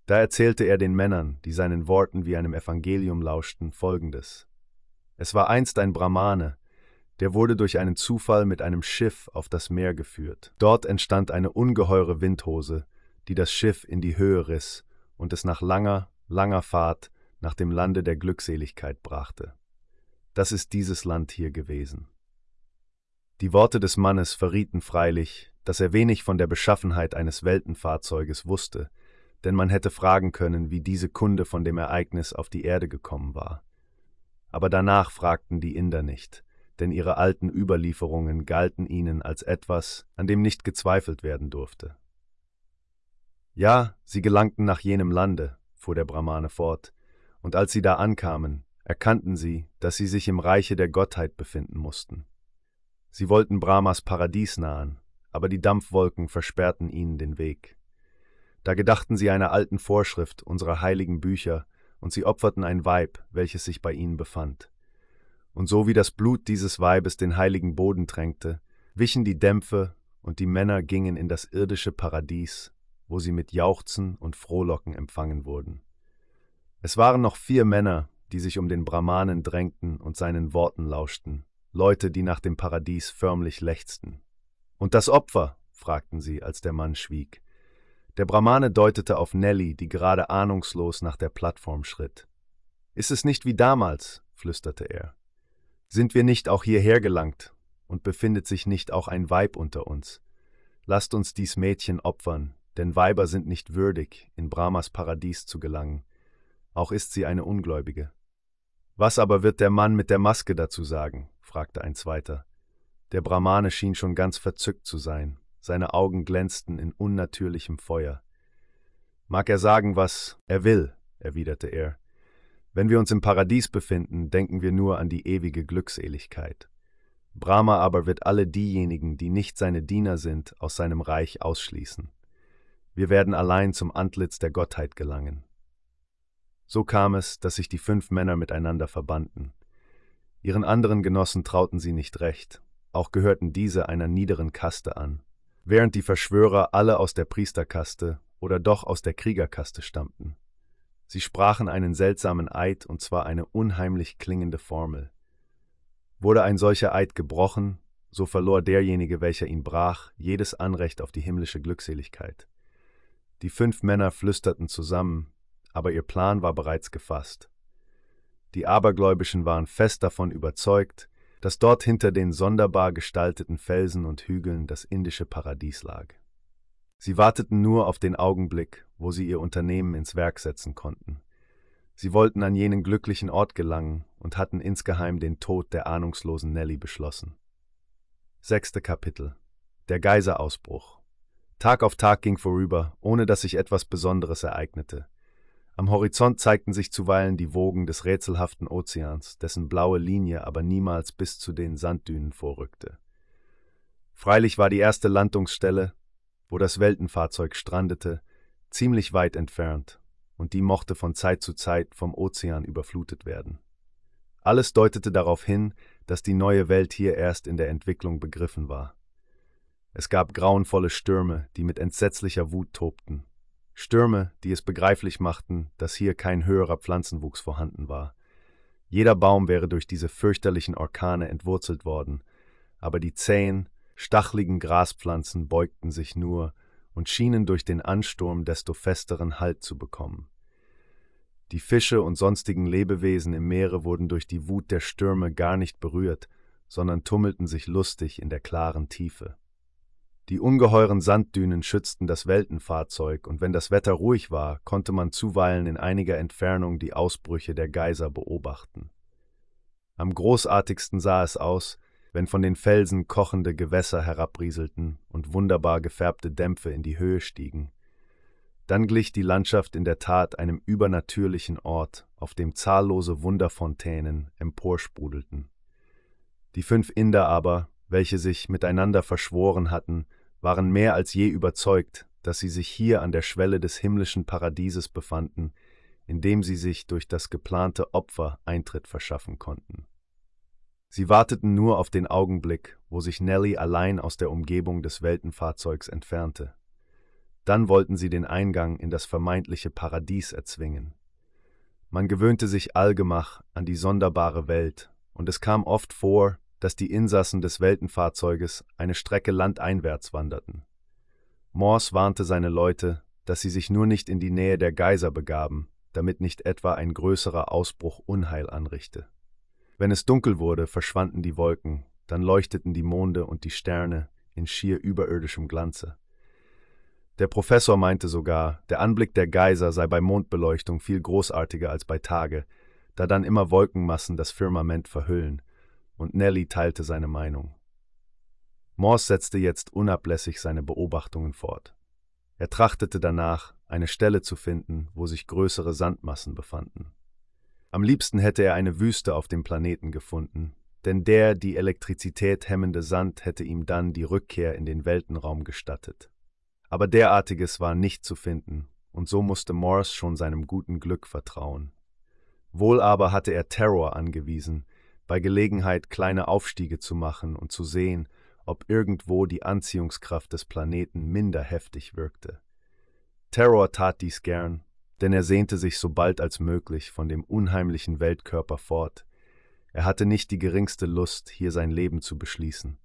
Da erzählte er den Männern, die seinen Worten wie einem Evangelium lauschten, folgendes. Es war einst ein Brahmane, der wurde durch einen Zufall mit einem Schiff auf das Meer geführt. Dort entstand eine ungeheure Windhose, die das Schiff in die Höhe riss und es nach langer, langer Fahrt nach dem Lande der Glückseligkeit brachte. Das ist dieses Land hier gewesen. Die Worte des Mannes verrieten freilich, dass er wenig von der Beschaffenheit eines Weltenfahrzeuges wusste, denn man hätte fragen können, wie diese Kunde von dem Ereignis auf die Erde gekommen war. Aber danach fragten die Inder nicht, denn ihre alten Überlieferungen galten ihnen als etwas, an dem nicht gezweifelt werden durfte. Ja, sie gelangten nach jenem Lande, fuhr der Brahmane fort, und als sie da ankamen, erkannten sie, dass sie sich im Reiche der Gottheit befinden mussten. Sie wollten Brahmas Paradies nahen, aber die Dampfwolken versperrten ihnen den Weg. Da gedachten sie einer alten Vorschrift unserer heiligen Bücher, und sie opferten ein Weib, welches sich bei ihnen befand. Und so wie das Blut dieses Weibes den heiligen Boden tränkte, wichen die Dämpfe, und die Männer gingen in das irdische Paradies, wo sie mit Jauchzen und Frohlocken empfangen wurden. Es waren noch vier Männer, die sich um den Brahmanen drängten und seinen Worten lauschten, Leute, die nach dem Paradies förmlich lechzten. Und das Opfer? fragten sie, als der Mann schwieg. Der Brahmane deutete auf Nelly, die gerade ahnungslos nach der Plattform schritt. Ist es nicht wie damals? flüsterte er. Sind wir nicht auch hierher gelangt, und befindet sich nicht auch ein Weib unter uns? Lasst uns dies Mädchen opfern, denn Weiber sind nicht würdig, in Brahmas Paradies zu gelangen, auch ist sie eine Ungläubige. Was aber wird der Mann mit der Maske dazu sagen? fragte ein zweiter. Der Brahmane schien schon ganz verzückt zu sein, seine Augen glänzten in unnatürlichem Feuer. Mag er sagen, was er will, erwiderte er. Wenn wir uns im Paradies befinden, denken wir nur an die ewige Glückseligkeit. Brahma aber wird alle diejenigen, die nicht seine Diener sind, aus seinem Reich ausschließen. Wir werden allein zum Antlitz der Gottheit gelangen. So kam es, dass sich die fünf Männer miteinander verbanden. Ihren anderen Genossen trauten sie nicht recht, auch gehörten diese einer niederen Kaste an, während die Verschwörer alle aus der Priesterkaste oder doch aus der Kriegerkaste stammten. Sie sprachen einen seltsamen Eid, und zwar eine unheimlich klingende Formel. Wurde ein solcher Eid gebrochen, so verlor derjenige, welcher ihn brach, jedes Anrecht auf die himmlische Glückseligkeit. Die fünf Männer flüsterten zusammen, aber ihr Plan war bereits gefasst. Die Abergläubischen waren fest davon überzeugt, dass dort hinter den sonderbar gestalteten Felsen und Hügeln das indische Paradies lag. Sie warteten nur auf den Augenblick, wo sie ihr Unternehmen ins Werk setzen konnten. Sie wollten an jenen glücklichen Ort gelangen und hatten insgeheim den Tod der ahnungslosen Nelly beschlossen. Sechste Kapitel Der Geiserausbruch Tag auf Tag ging vorüber, ohne dass sich etwas Besonderes ereignete. Am Horizont zeigten sich zuweilen die Wogen des rätselhaften Ozeans, dessen blaue Linie aber niemals bis zu den Sanddünen vorrückte. Freilich war die erste Landungsstelle, wo das Weltenfahrzeug strandete, ziemlich weit entfernt, und die mochte von Zeit zu Zeit vom Ozean überflutet werden. Alles deutete darauf hin, dass die neue Welt hier erst in der Entwicklung begriffen war. Es gab grauenvolle Stürme, die mit entsetzlicher Wut tobten, Stürme, die es begreiflich machten, dass hier kein höherer Pflanzenwuchs vorhanden war. Jeder Baum wäre durch diese fürchterlichen Orkane entwurzelt worden, aber die zähen, stachligen Graspflanzen beugten sich nur und schienen durch den Ansturm desto festeren Halt zu bekommen. Die Fische und sonstigen Lebewesen im Meere wurden durch die Wut der Stürme gar nicht berührt, sondern tummelten sich lustig in der klaren Tiefe. Die ungeheuren Sanddünen schützten das Weltenfahrzeug, und wenn das Wetter ruhig war, konnte man zuweilen in einiger Entfernung die Ausbrüche der Geiser beobachten. Am großartigsten sah es aus, wenn von den Felsen kochende Gewässer herabrieselten und wunderbar gefärbte Dämpfe in die Höhe stiegen. Dann glich die Landschaft in der Tat einem übernatürlichen Ort, auf dem zahllose Wunderfontänen emporsprudelten. Die fünf Inder aber, welche sich miteinander verschworen hatten, waren mehr als je überzeugt, dass sie sich hier an der Schwelle des himmlischen Paradieses befanden, in dem sie sich durch das geplante Opfer Eintritt verschaffen konnten. Sie warteten nur auf den Augenblick, wo sich Nelly allein aus der Umgebung des Weltenfahrzeugs entfernte. Dann wollten sie den Eingang in das vermeintliche Paradies erzwingen. Man gewöhnte sich allgemach an die sonderbare Welt, und es kam oft vor, dass die Insassen des Weltenfahrzeuges eine Strecke landeinwärts wanderten. Morse warnte seine Leute, dass sie sich nur nicht in die Nähe der Geiser begaben, damit nicht etwa ein größerer Ausbruch Unheil anrichte. Wenn es dunkel wurde, verschwanden die Wolken, dann leuchteten die Monde und die Sterne in schier überirdischem Glanze. Der Professor meinte sogar, der Anblick der Geiser sei bei Mondbeleuchtung viel großartiger als bei Tage, da dann immer Wolkenmassen das Firmament verhüllen, und Nelly teilte seine Meinung. Morse setzte jetzt unablässig seine Beobachtungen fort. Er trachtete danach, eine Stelle zu finden, wo sich größere Sandmassen befanden. Am liebsten hätte er eine Wüste auf dem Planeten gefunden, denn der die Elektrizität hemmende Sand hätte ihm dann die Rückkehr in den Weltenraum gestattet. Aber derartiges war nicht zu finden, und so musste Morse schon seinem guten Glück vertrauen. Wohl aber hatte er Terror angewiesen, bei Gelegenheit kleine Aufstiege zu machen und zu sehen, ob irgendwo die Anziehungskraft des Planeten minder heftig wirkte. Terror tat dies gern, denn er sehnte sich so bald als möglich von dem unheimlichen Weltkörper fort. Er hatte nicht die geringste Lust, hier sein Leben zu beschließen.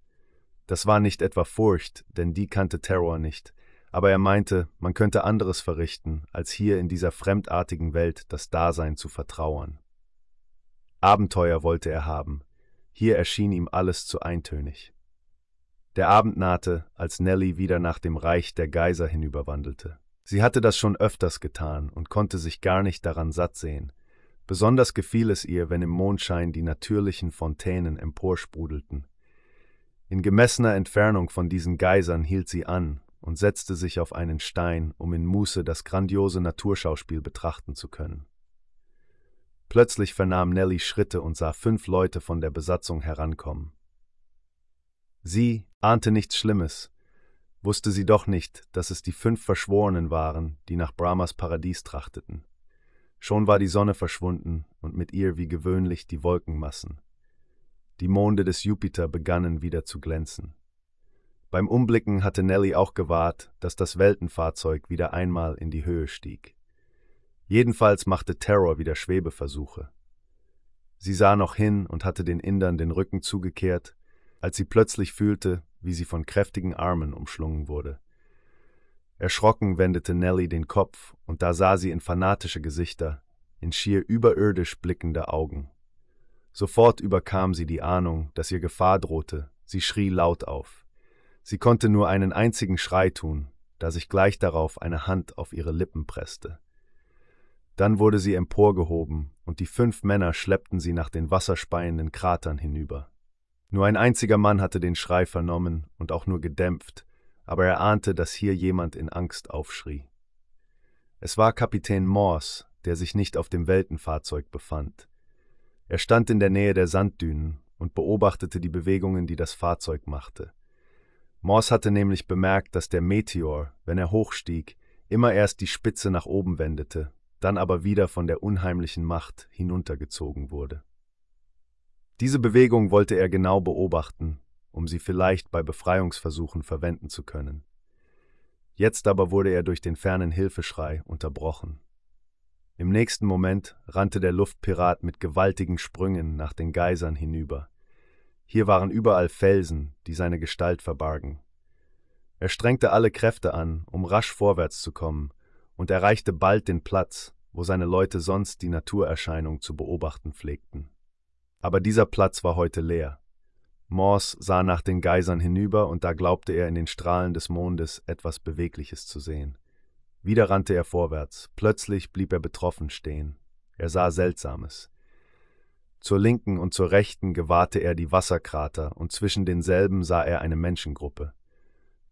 Das war nicht etwa Furcht, denn die kannte Terror nicht, aber er meinte, man könnte anderes verrichten, als hier in dieser fremdartigen Welt das Dasein zu vertrauern. Abenteuer wollte er haben, hier erschien ihm alles zu eintönig. Der Abend nahte, als Nelly wieder nach dem Reich der Geiser hinüberwandelte. Sie hatte das schon öfters getan und konnte sich gar nicht daran satt sehen. Besonders gefiel es ihr, wenn im Mondschein die natürlichen Fontänen emporsprudelten. In gemessener Entfernung von diesen Geisern hielt sie an und setzte sich auf einen Stein, um in Muße das grandiose Naturschauspiel betrachten zu können. Plötzlich vernahm Nelly Schritte und sah fünf Leute von der Besatzung herankommen. Sie ahnte nichts Schlimmes, wusste sie doch nicht, dass es die fünf Verschworenen waren, die nach Brahmas Paradies trachteten. Schon war die Sonne verschwunden und mit ihr wie gewöhnlich die Wolkenmassen. Die Monde des Jupiter begannen wieder zu glänzen. Beim Umblicken hatte Nelly auch gewahrt, dass das Weltenfahrzeug wieder einmal in die Höhe stieg. Jedenfalls machte Terror wieder Schwebeversuche. Sie sah noch hin und hatte den Indern den Rücken zugekehrt, als sie plötzlich fühlte, wie sie von kräftigen Armen umschlungen wurde. Erschrocken wendete Nelly den Kopf, und da sah sie in fanatische Gesichter, in schier überirdisch blickende Augen. Sofort überkam sie die Ahnung, dass ihr Gefahr drohte, sie schrie laut auf. Sie konnte nur einen einzigen Schrei tun, da sich gleich darauf eine Hand auf ihre Lippen presste. Dann wurde sie emporgehoben, und die fünf Männer schleppten sie nach den wasserspeienden Kratern hinüber. Nur ein einziger Mann hatte den Schrei vernommen und auch nur gedämpft, aber er ahnte, dass hier jemand in Angst aufschrie. Es war Kapitän Morse, der sich nicht auf dem Weltenfahrzeug befand. Er stand in der Nähe der Sanddünen und beobachtete die Bewegungen, die das Fahrzeug machte. Morse hatte nämlich bemerkt, dass der Meteor, wenn er hochstieg, immer erst die Spitze nach oben wendete dann aber wieder von der unheimlichen Macht hinuntergezogen wurde. Diese Bewegung wollte er genau beobachten, um sie vielleicht bei Befreiungsversuchen verwenden zu können. Jetzt aber wurde er durch den fernen Hilfeschrei unterbrochen. Im nächsten Moment rannte der Luftpirat mit gewaltigen Sprüngen nach den Geisern hinüber. Hier waren überall Felsen, die seine Gestalt verbargen. Er strengte alle Kräfte an, um rasch vorwärts zu kommen, und erreichte bald den Platz, wo seine Leute sonst die Naturerscheinung zu beobachten pflegten. Aber dieser Platz war heute leer. Morse sah nach den Geysern hinüber, und da glaubte er in den Strahlen des Mondes etwas Bewegliches zu sehen. Wieder rannte er vorwärts, plötzlich blieb er betroffen stehen. Er sah Seltsames. Zur linken und zur rechten gewahrte er die Wasserkrater, und zwischen denselben sah er eine Menschengruppe.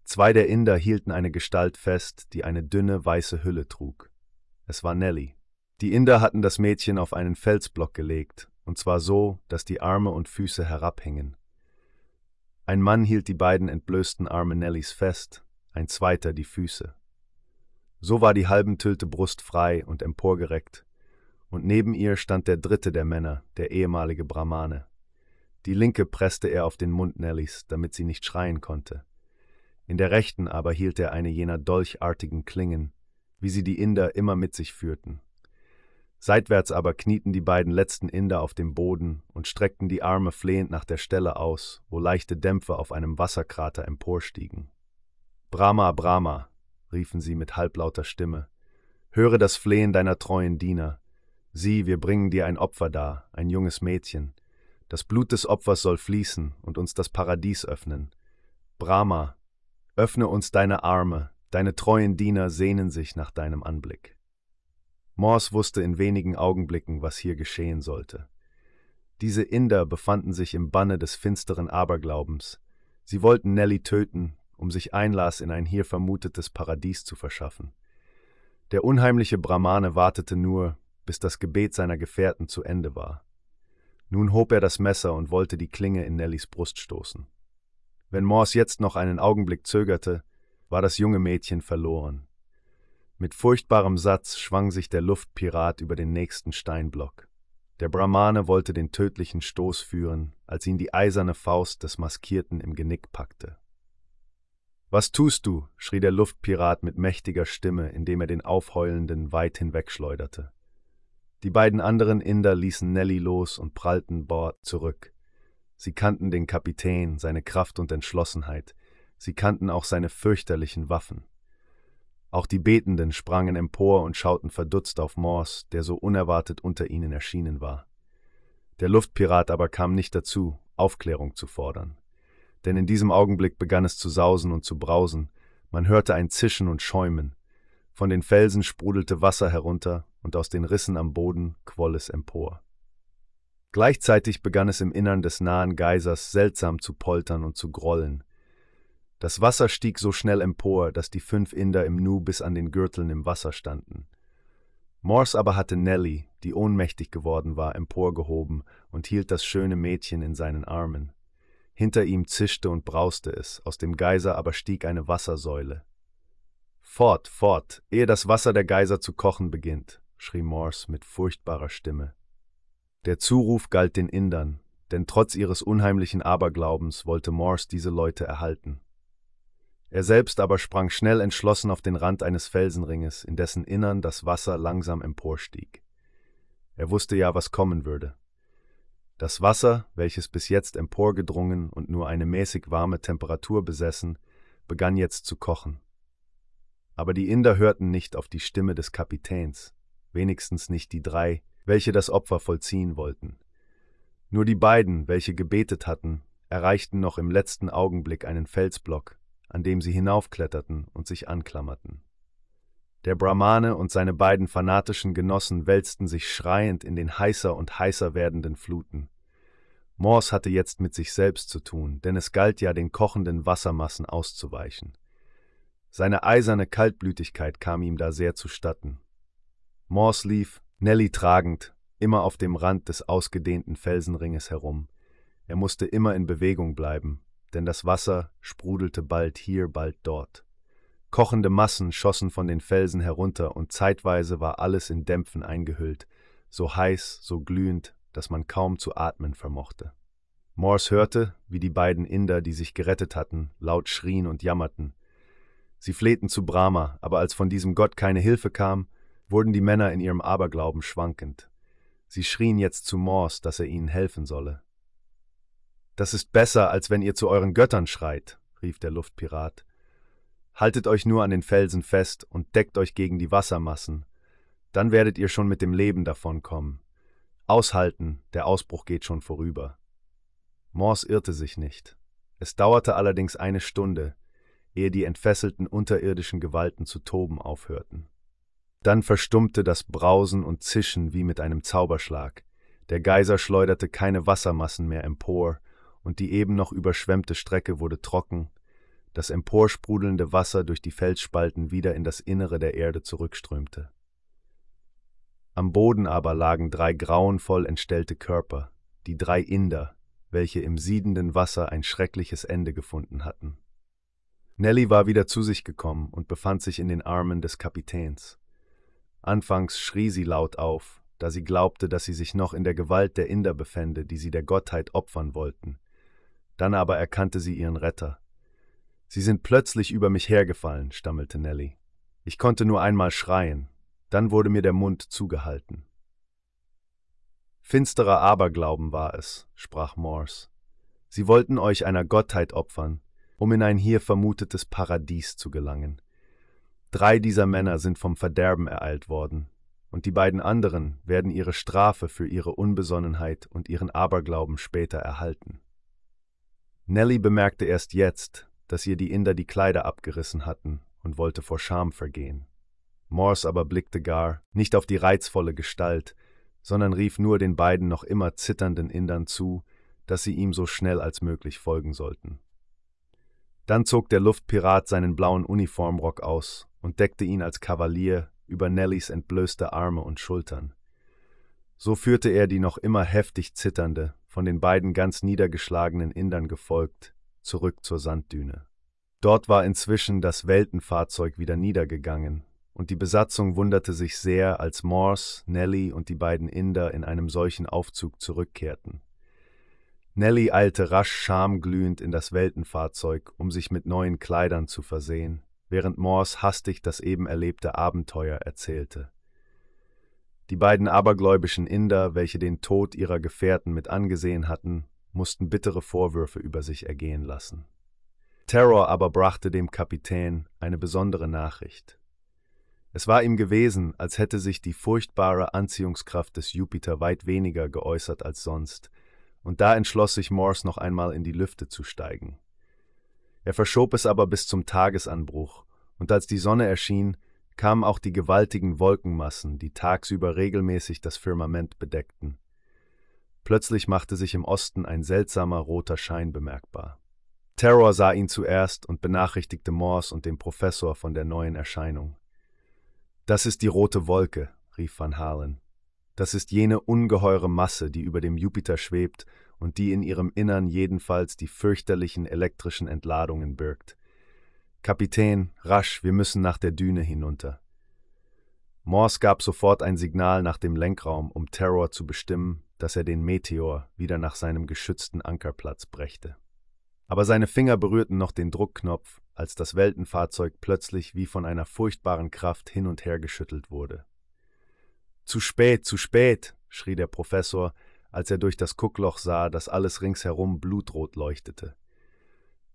Zwei der Inder hielten eine Gestalt fest, die eine dünne weiße Hülle trug. Es war Nelly. Die Inder hatten das Mädchen auf einen Felsblock gelegt, und zwar so, dass die Arme und Füße herabhingen. Ein Mann hielt die beiden entblößten Arme Nellys fest, ein zweiter die Füße. So war die halbentüllte Brust frei und emporgereckt, und neben ihr stand der dritte der Männer, der ehemalige Brahmane. Die linke presste er auf den Mund Nellys, damit sie nicht schreien konnte. In der rechten aber hielt er eine jener dolchartigen Klingen, wie sie die Inder immer mit sich führten. Seitwärts aber knieten die beiden letzten Inder auf dem Boden und streckten die Arme flehend nach der Stelle aus, wo leichte Dämpfe auf einem Wasserkrater emporstiegen. Brahma, Brahma, riefen sie mit halblauter Stimme, höre das Flehen deiner treuen Diener. Sieh, wir bringen dir ein Opfer dar, ein junges Mädchen. Das Blut des Opfers soll fließen und uns das Paradies öffnen. Brahma, öffne uns deine Arme, deine treuen Diener sehnen sich nach deinem Anblick. Morse wusste in wenigen Augenblicken, was hier geschehen sollte. Diese Inder befanden sich im Banne des finsteren Aberglaubens. Sie wollten Nelly töten, um sich Einlass in ein hier vermutetes Paradies zu verschaffen. Der unheimliche Brahmane wartete nur, bis das Gebet seiner Gefährten zu Ende war. Nun hob er das Messer und wollte die Klinge in Nellys Brust stoßen. Wenn Morse jetzt noch einen Augenblick zögerte, war das junge Mädchen verloren. Mit furchtbarem Satz schwang sich der Luftpirat über den nächsten Steinblock. Der Brahmane wollte den tödlichen Stoß führen, als ihn die eiserne Faust des Maskierten im Genick packte. Was tust du? schrie der Luftpirat mit mächtiger Stimme, indem er den Aufheulenden weit hinwegschleuderte. Die beiden anderen Inder ließen Nelly los und prallten Bord zurück. Sie kannten den Kapitän, seine Kraft und Entschlossenheit. Sie kannten auch seine fürchterlichen Waffen. Auch die Betenden sprangen empor und schauten verdutzt auf Morse, der so unerwartet unter ihnen erschienen war. Der Luftpirat aber kam nicht dazu, Aufklärung zu fordern. Denn in diesem Augenblick begann es zu sausen und zu brausen, man hörte ein Zischen und Schäumen, von den Felsen sprudelte Wasser herunter, und aus den Rissen am Boden quoll es empor. Gleichzeitig begann es im Innern des nahen Geysers seltsam zu poltern und zu grollen, das Wasser stieg so schnell empor, dass die fünf Inder im Nu bis an den Gürteln im Wasser standen. Morse aber hatte Nelly, die ohnmächtig geworden war, emporgehoben und hielt das schöne Mädchen in seinen Armen. Hinter ihm zischte und brauste es, aus dem Geiser aber stieg eine Wassersäule. Fort, fort, ehe das Wasser der Geiser zu kochen beginnt, schrie Morse mit furchtbarer Stimme. Der Zuruf galt den Indern, denn trotz ihres unheimlichen Aberglaubens wollte Morse diese Leute erhalten. Er selbst aber sprang schnell entschlossen auf den Rand eines Felsenringes, in dessen Innern das Wasser langsam emporstieg. Er wusste ja, was kommen würde. Das Wasser, welches bis jetzt emporgedrungen und nur eine mäßig warme Temperatur besessen, begann jetzt zu kochen. Aber die Inder hörten nicht auf die Stimme des Kapitäns, wenigstens nicht die drei, welche das Opfer vollziehen wollten. Nur die beiden, welche gebetet hatten, erreichten noch im letzten Augenblick einen Felsblock, an dem sie hinaufkletterten und sich anklammerten. Der Brahmane und seine beiden fanatischen Genossen wälzten sich schreiend in den heißer und heißer werdenden Fluten. Morse hatte jetzt mit sich selbst zu tun, denn es galt ja, den kochenden Wassermassen auszuweichen. Seine eiserne Kaltblütigkeit kam ihm da sehr zustatten. Morse lief, Nelly tragend, immer auf dem Rand des ausgedehnten Felsenringes herum. Er musste immer in Bewegung bleiben, denn das Wasser sprudelte bald hier, bald dort. Kochende Massen schossen von den Felsen herunter, und zeitweise war alles in Dämpfen eingehüllt, so heiß, so glühend, dass man kaum zu atmen vermochte. Morse hörte, wie die beiden Inder, die sich gerettet hatten, laut schrien und jammerten. Sie flehten zu Brahma, aber als von diesem Gott keine Hilfe kam, wurden die Männer in ihrem Aberglauben schwankend. Sie schrien jetzt zu Morse, dass er ihnen helfen solle. Das ist besser, als wenn ihr zu euren Göttern schreit, rief der Luftpirat. Haltet euch nur an den Felsen fest und deckt euch gegen die Wassermassen. Dann werdet ihr schon mit dem Leben davonkommen. Aushalten, der Ausbruch geht schon vorüber. Morse irrte sich nicht. Es dauerte allerdings eine Stunde, ehe die entfesselten unterirdischen Gewalten zu toben aufhörten. Dann verstummte das Brausen und Zischen wie mit einem Zauberschlag. Der Geiser schleuderte keine Wassermassen mehr empor, und die eben noch überschwemmte Strecke wurde trocken, das emporsprudelnde Wasser durch die Felsspalten wieder in das Innere der Erde zurückströmte. Am Boden aber lagen drei grauenvoll entstellte Körper, die drei Inder, welche im siedenden Wasser ein schreckliches Ende gefunden hatten. Nelly war wieder zu sich gekommen und befand sich in den Armen des Kapitäns. Anfangs schrie sie laut auf, da sie glaubte, dass sie sich noch in der Gewalt der Inder befände, die sie der Gottheit opfern wollten. Dann aber erkannte sie ihren Retter. Sie sind plötzlich über mich hergefallen, stammelte Nelly. Ich konnte nur einmal schreien, dann wurde mir der Mund zugehalten. Finsterer Aberglauben war es, sprach Morse. Sie wollten euch einer Gottheit opfern, um in ein hier vermutetes Paradies zu gelangen. Drei dieser Männer sind vom Verderben ereilt worden, und die beiden anderen werden ihre Strafe für ihre Unbesonnenheit und ihren Aberglauben später erhalten. Nelly bemerkte erst jetzt, dass ihr die Inder die Kleider abgerissen hatten und wollte vor Scham vergehen. Morse aber blickte gar nicht auf die reizvolle Gestalt, sondern rief nur den beiden noch immer zitternden Indern zu, dass sie ihm so schnell als möglich folgen sollten. Dann zog der Luftpirat seinen blauen Uniformrock aus und deckte ihn als Kavalier über Nellys entblößte Arme und Schultern. So führte er die noch immer heftig zitternde, von den beiden ganz niedergeschlagenen Indern gefolgt, zurück zur Sanddüne. Dort war inzwischen das Weltenfahrzeug wieder niedergegangen, und die Besatzung wunderte sich sehr, als Morse, Nelly und die beiden Inder in einem solchen Aufzug zurückkehrten. Nelly eilte rasch schamglühend in das Weltenfahrzeug, um sich mit neuen Kleidern zu versehen, während Morse hastig das eben erlebte Abenteuer erzählte. Die beiden abergläubischen Inder, welche den Tod ihrer Gefährten mit angesehen hatten, mussten bittere Vorwürfe über sich ergehen lassen. Terror aber brachte dem Kapitän eine besondere Nachricht. Es war ihm gewesen, als hätte sich die furchtbare Anziehungskraft des Jupiter weit weniger geäußert als sonst, und da entschloss sich Morse noch einmal in die Lüfte zu steigen. Er verschob es aber bis zum Tagesanbruch, und als die Sonne erschien, kamen auch die gewaltigen Wolkenmassen, die tagsüber regelmäßig das Firmament bedeckten. Plötzlich machte sich im Osten ein seltsamer roter Schein bemerkbar. Terror sah ihn zuerst und benachrichtigte Morse und den Professor von der neuen Erscheinung. Das ist die rote Wolke, rief Van Halen. Das ist jene ungeheure Masse, die über dem Jupiter schwebt und die in ihrem Innern jedenfalls die fürchterlichen elektrischen Entladungen birgt. Kapitän, rasch, wir müssen nach der Düne hinunter. Morse gab sofort ein Signal nach dem Lenkraum, um Terror zu bestimmen, dass er den Meteor wieder nach seinem geschützten Ankerplatz brächte. Aber seine Finger berührten noch den Druckknopf, als das Weltenfahrzeug plötzlich wie von einer furchtbaren Kraft hin und her geschüttelt wurde. Zu spät, zu spät, schrie der Professor, als er durch das Kuckloch sah, dass alles ringsherum blutrot leuchtete.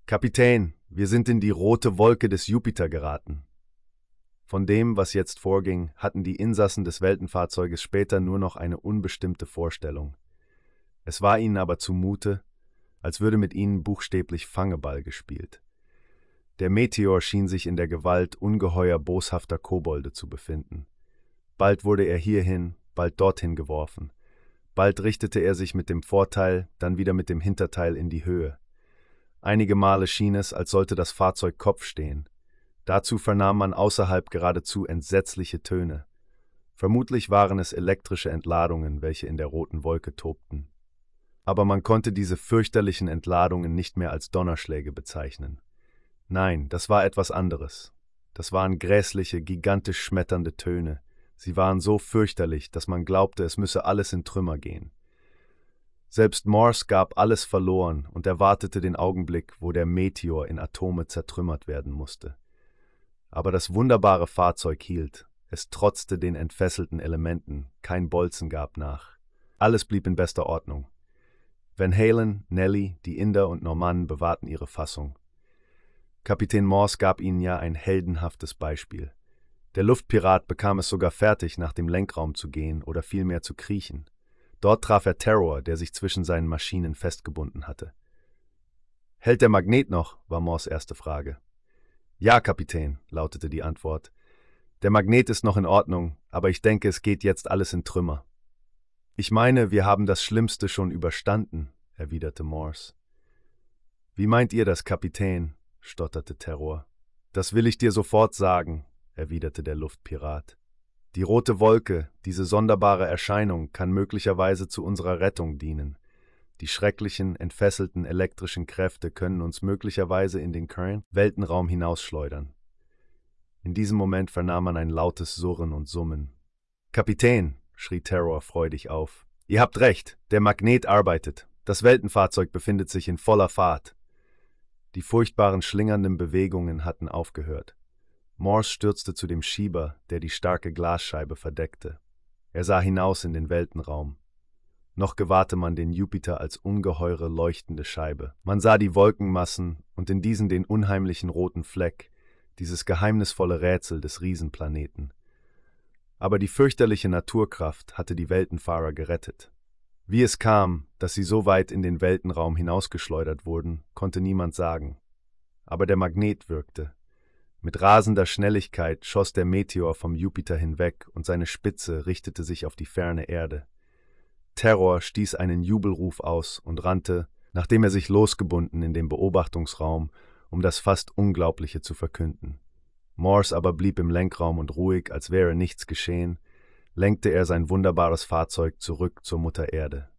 Kapitän, wir sind in die rote Wolke des Jupiter geraten. Von dem, was jetzt vorging, hatten die Insassen des Weltenfahrzeuges später nur noch eine unbestimmte Vorstellung. Es war ihnen aber zumute, als würde mit ihnen buchstäblich Fangeball gespielt. Der Meteor schien sich in der Gewalt ungeheuer boshafter Kobolde zu befinden. Bald wurde er hierhin, bald dorthin geworfen, Bald richtete er sich mit dem Vorteil, dann wieder mit dem Hinterteil in die Höhe. Einige Male schien es, als sollte das Fahrzeug Kopf stehen. Dazu vernahm man außerhalb geradezu entsetzliche Töne. Vermutlich waren es elektrische Entladungen, welche in der roten Wolke tobten. Aber man konnte diese fürchterlichen Entladungen nicht mehr als Donnerschläge bezeichnen. Nein, das war etwas anderes. Das waren grässliche, gigantisch schmetternde Töne, Sie waren so fürchterlich, dass man glaubte, es müsse alles in Trümmer gehen. Selbst Morse gab alles verloren und erwartete den Augenblick, wo der Meteor in Atome zertrümmert werden musste. Aber das wunderbare Fahrzeug hielt, es trotzte den entfesselten Elementen, kein Bolzen gab nach. Alles blieb in bester Ordnung. Van Halen, Nelly, die Inder und Normannen bewahrten ihre Fassung. Kapitän Morse gab ihnen ja ein heldenhaftes Beispiel. Der Luftpirat bekam es sogar fertig, nach dem Lenkraum zu gehen oder vielmehr zu kriechen. Dort traf er Terror, der sich zwischen seinen Maschinen festgebunden hatte. Hält der Magnet noch? war Moors erste Frage. Ja, Kapitän, lautete die Antwort. Der Magnet ist noch in Ordnung, aber ich denke, es geht jetzt alles in Trümmer. Ich meine, wir haben das Schlimmste schon überstanden, erwiderte Morse. Wie meint ihr das, Kapitän? stotterte Terror. Das will ich dir sofort sagen, erwiderte der Luftpirat. Die rote Wolke, diese sonderbare Erscheinung, kann möglicherweise zu unserer Rettung dienen. Die schrecklichen, entfesselten elektrischen Kräfte können uns möglicherweise in den Current Weltenraum hinausschleudern. In diesem Moment vernahm man ein lautes Surren und Summen. Kapitän, schrie Terror freudig auf. Ihr habt recht, der Magnet arbeitet. Das Weltenfahrzeug befindet sich in voller Fahrt. Die furchtbaren schlingernden Bewegungen hatten aufgehört. Morse stürzte zu dem Schieber, der die starke Glasscheibe verdeckte. Er sah hinaus in den Weltenraum. Noch gewahrte man den Jupiter als ungeheure leuchtende Scheibe. Man sah die Wolkenmassen und in diesen den unheimlichen roten Fleck, dieses geheimnisvolle Rätsel des Riesenplaneten. Aber die fürchterliche Naturkraft hatte die Weltenfahrer gerettet. Wie es kam, dass sie so weit in den Weltenraum hinausgeschleudert wurden, konnte niemand sagen. Aber der Magnet wirkte. Mit rasender Schnelligkeit schoss der Meteor vom Jupiter hinweg und seine Spitze richtete sich auf die ferne Erde. Terror stieß einen Jubelruf aus und rannte, nachdem er sich losgebunden in den Beobachtungsraum, um das fast Unglaubliche zu verkünden. Morse aber blieb im Lenkraum und ruhig, als wäre nichts geschehen, lenkte er sein wunderbares Fahrzeug zurück zur Mutter Erde.